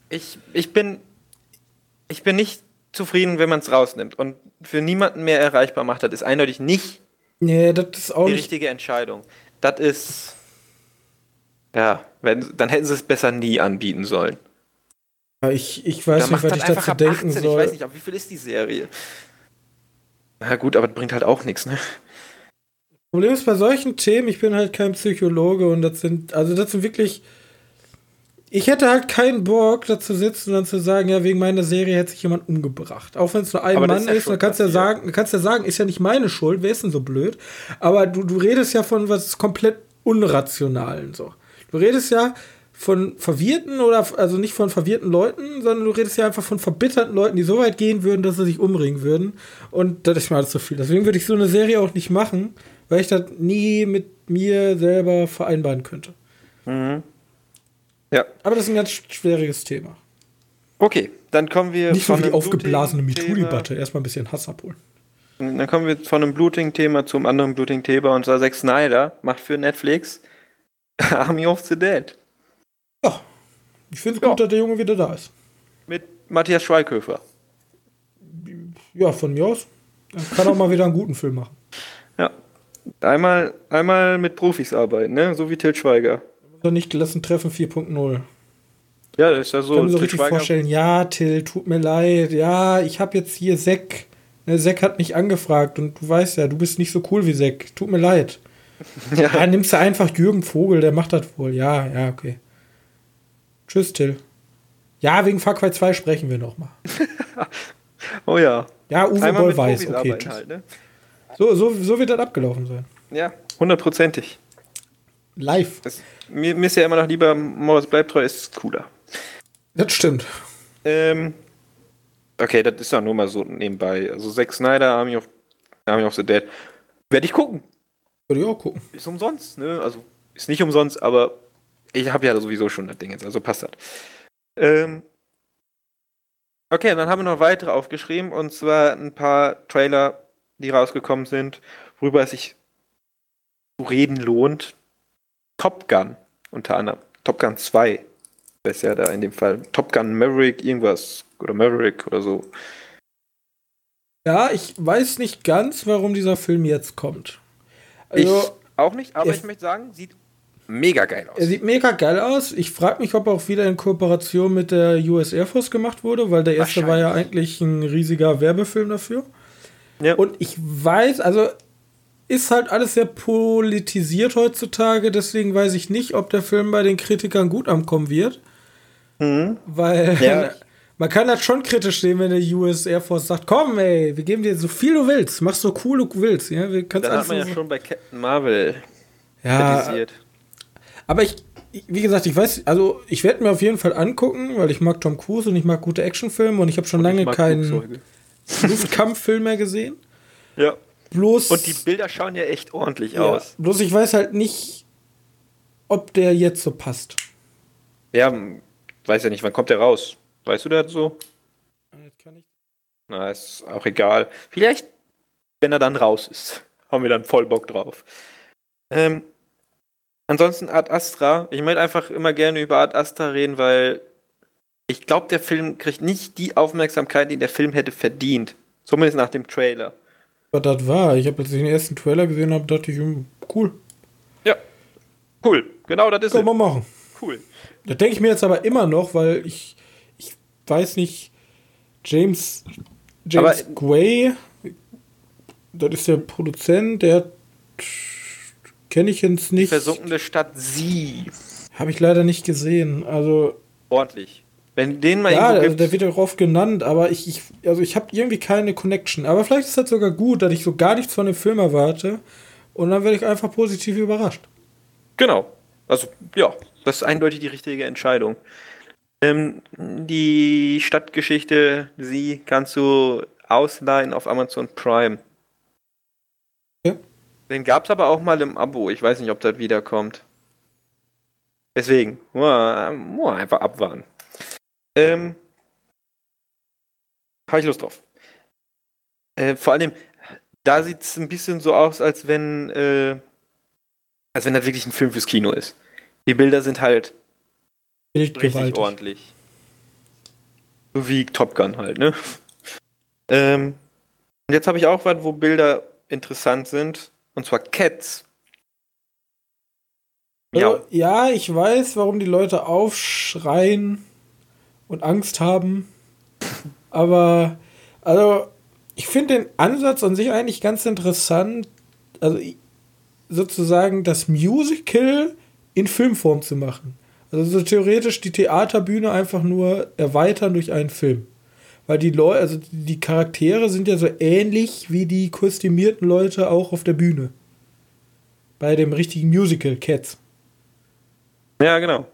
Ich, ich bin. Ich bin nicht zufrieden, wenn man es rausnimmt und für niemanden mehr erreichbar macht. Das ist eindeutig nicht nee, das ist auch die nicht richtige Entscheidung. Das ist. Ja, wenn, dann hätten sie es besser nie anbieten sollen. Ich, ich weiß nicht, was ich dazu denken 18. soll. Ich weiß nicht, aber wie viel ist die Serie? Na gut, aber das bringt halt auch nichts, ne? Problem ist bei solchen Themen, ich bin halt kein Psychologe und das sind, also das sind wirklich. Ich hätte halt keinen Bock, da zu sitzen und dann zu sagen, ja, wegen meiner Serie hätte sich jemand umgebracht. Auch wenn es nur ein Aber Mann ist, ist dann kannst du ja sagen, kannst ja sagen, ist ja nicht meine Schuld, wer ist denn so blöd? Aber du, du redest ja von was komplett Unrationalen so. Du redest ja von verwirrten oder also nicht von verwirrten Leuten, sondern du redest ja einfach von verbitterten Leuten, die so weit gehen würden, dass sie sich umbringen würden. Und das ist mir alles zu viel. Deswegen würde ich so eine Serie auch nicht machen weil ich das nie mit mir selber vereinbaren könnte. Mhm. Ja. Aber das ist ein ganz schwieriges Thema. Okay, dann kommen wir. Nicht so wie die aufgeblasene MeToo-Debatte. Erstmal ein bisschen Hass abholen. Dann kommen wir von einem Blooting-Thema zum anderen Blooting-Thema. Und zwar Zack Snyder macht für Netflix Army of the Dead. Ja, ich finde es ja. gut, dass der Junge wieder da ist. Mit Matthias Schweighöfer. Ja, von mir aus. Er kann auch mal wieder einen guten Film machen. Ja, Einmal, einmal mit Profis arbeiten, ne? So wie Til Schweiger. Oder nicht gelassen treffen 4.0. Ja, das ist ja so. Ich kann mir so richtig Schweiger vorstellen, ja, Till, tut mir leid. Ja, ich habe jetzt hier Zack. Ne, Zack hat mich angefragt und du weißt ja, du bist nicht so cool wie Zack. Tut mir leid. ja. ja, nimmst du einfach Jürgen Vogel, der macht das wohl. Ja, ja, okay. Tschüss, Till. Ja, wegen Far Cry 2 sprechen wir noch mal. oh ja. Ja, Uwe Boll weiß, okay. Halt, ne? So, so, so wird das abgelaufen sein. Ja, hundertprozentig. Live. Das, mir, mir, ist ja immer noch lieber, Morris bleibt treu, ist cooler. Das stimmt. Ähm, okay, das ist ja nur mal so nebenbei. Also Zack Snyder, Army of, Army of the Dead. Werde ich gucken. Würde ich auch gucken. Ist umsonst, ne? Also ist nicht umsonst, aber ich habe ja sowieso schon das Ding jetzt, also passt das. Ähm, okay, dann haben wir noch weitere aufgeschrieben und zwar ein paar Trailer die rausgekommen sind, worüber es sich zu reden lohnt. Top Gun unter anderem. Top Gun 2 ist ja da in dem Fall. Top Gun Maverick, irgendwas. Oder Maverick oder so. Ja, ich weiß nicht ganz, warum dieser Film jetzt kommt. Also, ich auch nicht, aber ich möchte sagen, sieht mega geil aus. Er sieht mega geil aus. Ich frage mich, ob er auch wieder in Kooperation mit der US Air Force gemacht wurde, weil der erste war ja eigentlich ein riesiger Werbefilm dafür. Ja. Und ich weiß, also ist halt alles sehr politisiert heutzutage, deswegen weiß ich nicht, ob der Film bei den Kritikern gut ankommen wird. Mhm. Weil ja. man kann das schon kritisch sehen, wenn der US Air Force sagt, komm ey, wir geben dir so viel du willst, mach so cool du willst. Ja, wir das hat man ja schon bei Captain Marvel ja, kritisiert. Aber ich, wie gesagt, ich weiß, also ich werde mir auf jeden Fall angucken, weil ich mag Tom Cruise und ich mag gute Actionfilme und ich habe schon und lange keinen Luftkampffilm mehr gesehen. Ja. Bloß. Und die Bilder schauen ja echt ordentlich ja, aus. Bloß ich weiß halt nicht, ob der jetzt so passt. Ja, weiß ja nicht, wann kommt der raus? Weißt du das so? Jetzt kann ich. Na, ist auch egal. Vielleicht, wenn er dann raus ist, haben wir dann voll Bock drauf. Ähm, ansonsten Ad Astra. Ich möchte einfach immer gerne über Ad Astra reden, weil ich glaube, der Film kriegt nicht die Aufmerksamkeit, die der Film hätte verdient. Zumindest nach dem Trailer. Was das war? Ich habe, als ich den ersten Trailer gesehen habe, dachte ich, hm, cool. Ja, cool. Genau, das ist Kann man machen. Cool. Das denke ich mir jetzt aber immer noch, weil ich, ich weiß nicht, James, James aber, Gray, das ist der Produzent, der kenne ich jetzt nicht. Versunkene Stadt Sie. Habe ich leider nicht gesehen. Also. Ordentlich. Wenn den mal ja, also der wird auch oft genannt, aber ich, ich also ich habe irgendwie keine Connection. Aber vielleicht ist das sogar gut, dass ich so gar nichts von dem Film erwarte und dann werde ich einfach positiv überrascht. Genau. Also ja, das ist eindeutig die richtige Entscheidung. Ähm, die Stadtgeschichte, sie kannst du ausleihen auf Amazon Prime. Ja. Den gab es aber auch mal im Abo. Ich weiß nicht, ob das wiederkommt. Deswegen, nur, nur einfach abwarten. Ähm, Habe ich Lust drauf. Äh, vor allem, da sieht es ein bisschen so aus, als wenn, äh, als wenn das wirklich ein Film fürs Kino ist. Die Bilder sind halt richtig ordentlich. So wie Top Gun halt, ne? Ähm, und jetzt habe ich auch was, wo Bilder interessant sind. Und zwar Cats. Ja. ja, ich weiß, warum die Leute aufschreien und Angst haben. Aber, also, ich finde den Ansatz an sich eigentlich ganz interessant. Also, sozusagen das Musical in Filmform zu machen. Also, so theoretisch die Theaterbühne einfach nur erweitern durch einen Film. Weil die Leute, also die Charaktere sind ja so ähnlich wie die kostümierten Leute auch auf der Bühne. Bei dem richtigen Musical Cats. Ja, genau.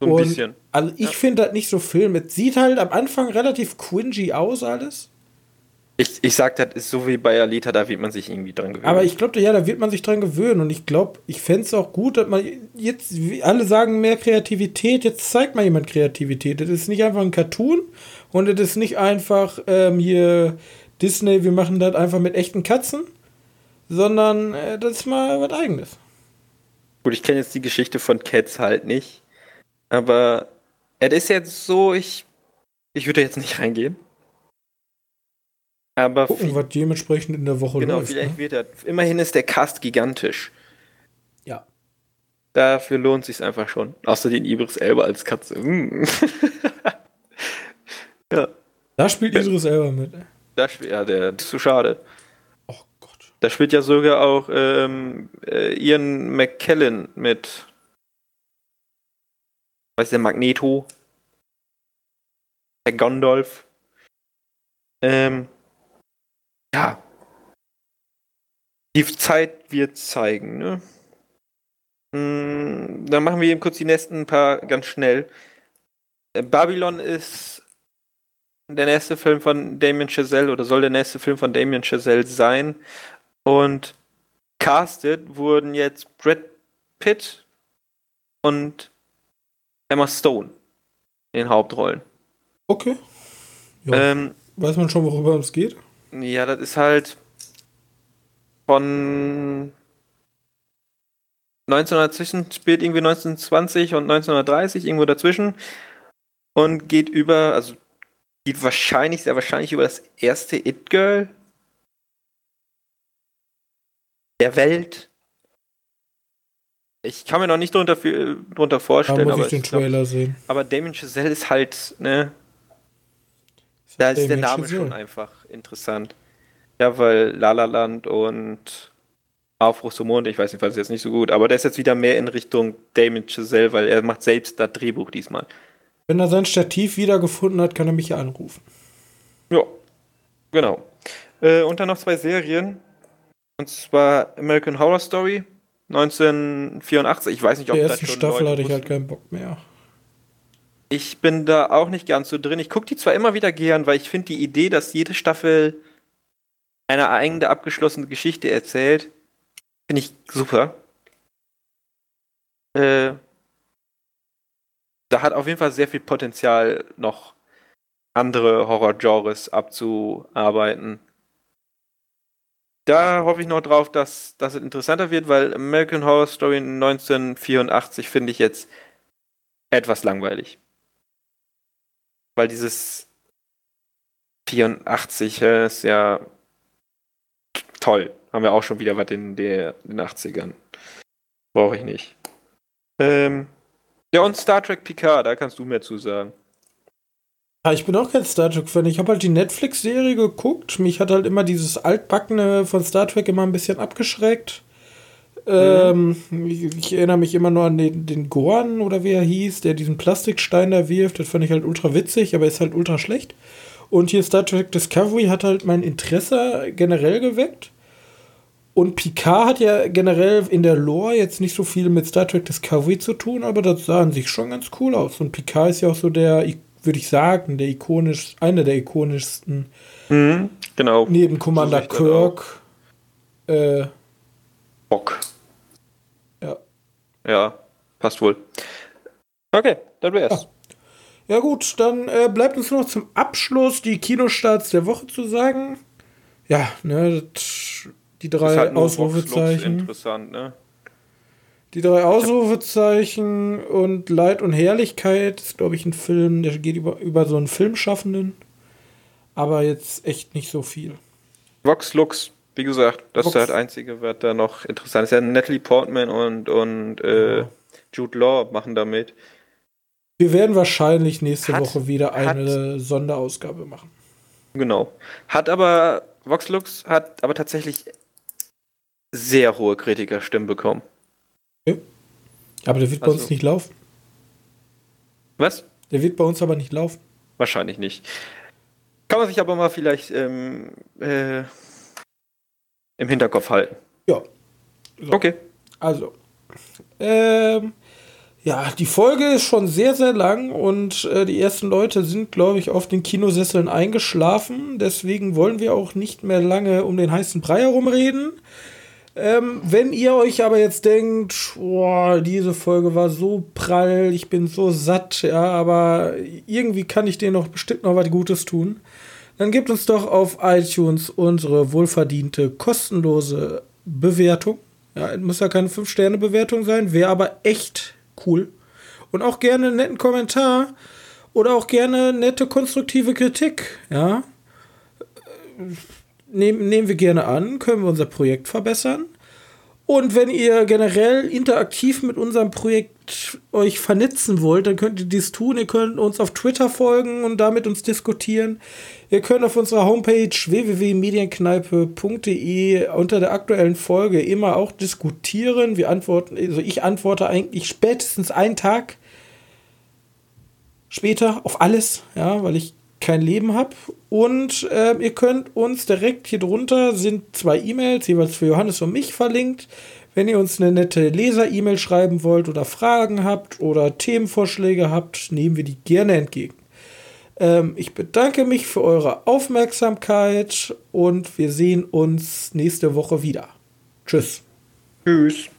So ein und, bisschen. Also ich ja. finde das nicht so Film. Es sieht halt am Anfang relativ cringy aus alles. Ich, ich sag, das ist so wie bei Alita, da wird man sich irgendwie dran gewöhnen. Aber ich glaube, ja, da wird man sich dran gewöhnen. Und ich glaube, ich fände es auch gut, dass man jetzt, alle sagen mehr Kreativität, jetzt zeigt mal jemand Kreativität. Das ist nicht einfach ein Cartoon und das ist nicht einfach ähm, hier Disney, wir machen das einfach mit echten Katzen, sondern äh, das ist mal was Eigenes. Gut, ich kenne jetzt die Geschichte von Cats halt nicht. Aber es ist jetzt so, ich, ich würde jetzt nicht reingehen. Aber Gucken, was dementsprechend in der Woche genau, läuft. Genau, vielleicht ne? wird er. Immerhin ist der Cast gigantisch. Ja. Dafür lohnt sich einfach schon. Außer den Ibris Elba als Katze. Mm. ja. Da spielt Idris Elba mit. Da spielt, ja, der ist zu schade. Oh Gott. Da spielt ja sogar auch ähm, äh, Ian McKellen mit weiß der Magneto, der Gondolf. Ähm, ja. Die Zeit wird zeigen, ne? Hm, dann machen wir eben kurz die nächsten paar ganz schnell. Äh, Babylon ist der nächste Film von Damien Chazelle oder soll der nächste Film von Damien Chazelle sein. Und casted wurden jetzt Brad Pitt und Emma Stone in den Hauptrollen. Okay. Ja. Ähm, Weiß man schon, worüber es geht? Ja, das ist halt von 1900 spielt irgendwie 1920 und 1930 irgendwo dazwischen und geht über, also geht wahrscheinlich, sehr wahrscheinlich über das erste It Girl der Welt ich kann mir noch nicht drunter, drunter vorstellen. Da muss ich den Trailer glaub, sehen. Aber Damien Chazelle ist halt, ne? Da ist der Name Chazelle. schon einfach interessant. Ja, weil La La Land und Aufbruch zum Mond, ich weiß nicht, falls jetzt nicht so gut, aber der ist jetzt wieder mehr in Richtung Damon Chazelle, weil er macht selbst das Drehbuch diesmal. Wenn er sein Stativ wiedergefunden hat, kann er mich ja anrufen. Ja, genau. Äh, und dann noch zwei Serien. Und zwar American Horror Story 1984. Ich weiß nicht, ob Der das ersten Staffel Leute hatte ich halt keinen Bock mehr. Ich bin da auch nicht ganz so drin. Ich gucke die zwar immer wieder gern, weil ich finde die Idee, dass jede Staffel eine eigene abgeschlossene Geschichte erzählt, finde ich super. Äh, da hat auf jeden Fall sehr viel Potenzial, noch andere Horror-Genres abzuarbeiten. Da hoffe ich noch drauf, dass, dass es interessanter wird, weil American Horror Story 1984 finde ich jetzt etwas langweilig. Weil dieses 84 äh, ist ja toll. Haben wir auch schon wieder was in der, den 80ern. Brauche ich nicht. Ähm, ja, und Star Trek Picard, da kannst du mehr zu sagen. Ja, ich bin auch kein Star Trek-Fan. Ich habe halt die Netflix-Serie geguckt. Mich hat halt immer dieses Altbackene von Star Trek immer ein bisschen abgeschreckt. Ähm, ich, ich erinnere mich immer nur an den, den Gorn oder wie er hieß, der diesen Plastikstein da wirft. Das fand ich halt ultra witzig, aber ist halt ultra schlecht. Und hier Star Trek Discovery hat halt mein Interesse generell geweckt. Und Picard hat ja generell in der Lore jetzt nicht so viel mit Star Trek Discovery zu tun, aber das sah an sich schon ganz cool aus. Und Picard ist ja auch so der, würde ich sagen, der ikonisch, einer der ikonischsten Mhm, genau. neben Commander So das Kirk. Äh, Bock. ja. Ja, passt wohl. Okay, das wär's. Ja gut, dann äh, bleibt uns noch zum Abschluss die Kinostarts der Woche zu sagen. Ja, ne, das, die drei Ist halt Ausrufezeichen. interessant, ne? Die drei Ausrufezeichen und Leid und Herrlichkeit ist, glaube ich, ein Film, der geht über, über so einen Filmschaffenden. Aber jetzt echt nicht so viel. Vox Lux, wie gesagt, das Vox- ist das Einzige, was da noch interessant ist. Ja, Natalie Portman und, und äh, Ja. Jude Law machen da mit. Wir werden wahrscheinlich nächste Hat- Woche wieder hat- eine Sonderausgabe machen. Genau. Hat aber, Vox Lux hat aber tatsächlich sehr hohe Kritikerstimmen bekommen. Aber der wird bei Also- uns nicht laufen. Was? Der wird bei uns aber nicht laufen. Wahrscheinlich nicht. Kann man sich aber mal vielleicht ähm, äh, im Hinterkopf halten. Ja. So. Okay. Also, ähm, ja, die Folge ist schon sehr, sehr lang und äh, die ersten Leute sind, glaube ich, auf den Kinosesseln eingeschlafen. Deswegen wollen wir auch nicht mehr lange um den heißen Brei herumreden. Ähm, wenn ihr euch aber jetzt denkt, boah, diese Folge war so prall, ich bin so satt, ja, aber irgendwie kann ich denen noch bestimmt noch was Gutes tun, dann gebt uns doch auf iTunes unsere wohlverdiente kostenlose Bewertung. Ja, es muss ja keine 5-Sterne-Bewertung sein, wäre aber echt cool. Und auch gerne einen netten Kommentar oder auch gerne nette konstruktive Kritik, ja. Nehmen, nehmen wir gerne an, können wir unser Projekt verbessern. Und wenn ihr generell interaktiv mit unserem Projekt euch vernetzen wollt, dann könnt ihr dies tun. Ihr könnt uns auf Twitter folgen und damit uns diskutieren. Ihr könnt auf unserer Homepage www.medienkneipe.de unter der aktuellen Folge immer auch diskutieren. Wir antworten, also ich antworte eigentlich spätestens einen Tag später auf alles, ja, weil ich kein Leben habe. Und äh, ihr könnt uns direkt hier drunter sind zwei E-Mails, jeweils für Johannes und mich verlinkt. Wenn ihr uns eine nette Leser-E-Mail schreiben wollt oder Fragen habt oder Themenvorschläge habt, nehmen wir die gerne entgegen. Ähm, ich bedanke mich für eure Aufmerksamkeit und wir sehen uns nächste Woche wieder. Tschüss. Tschüss.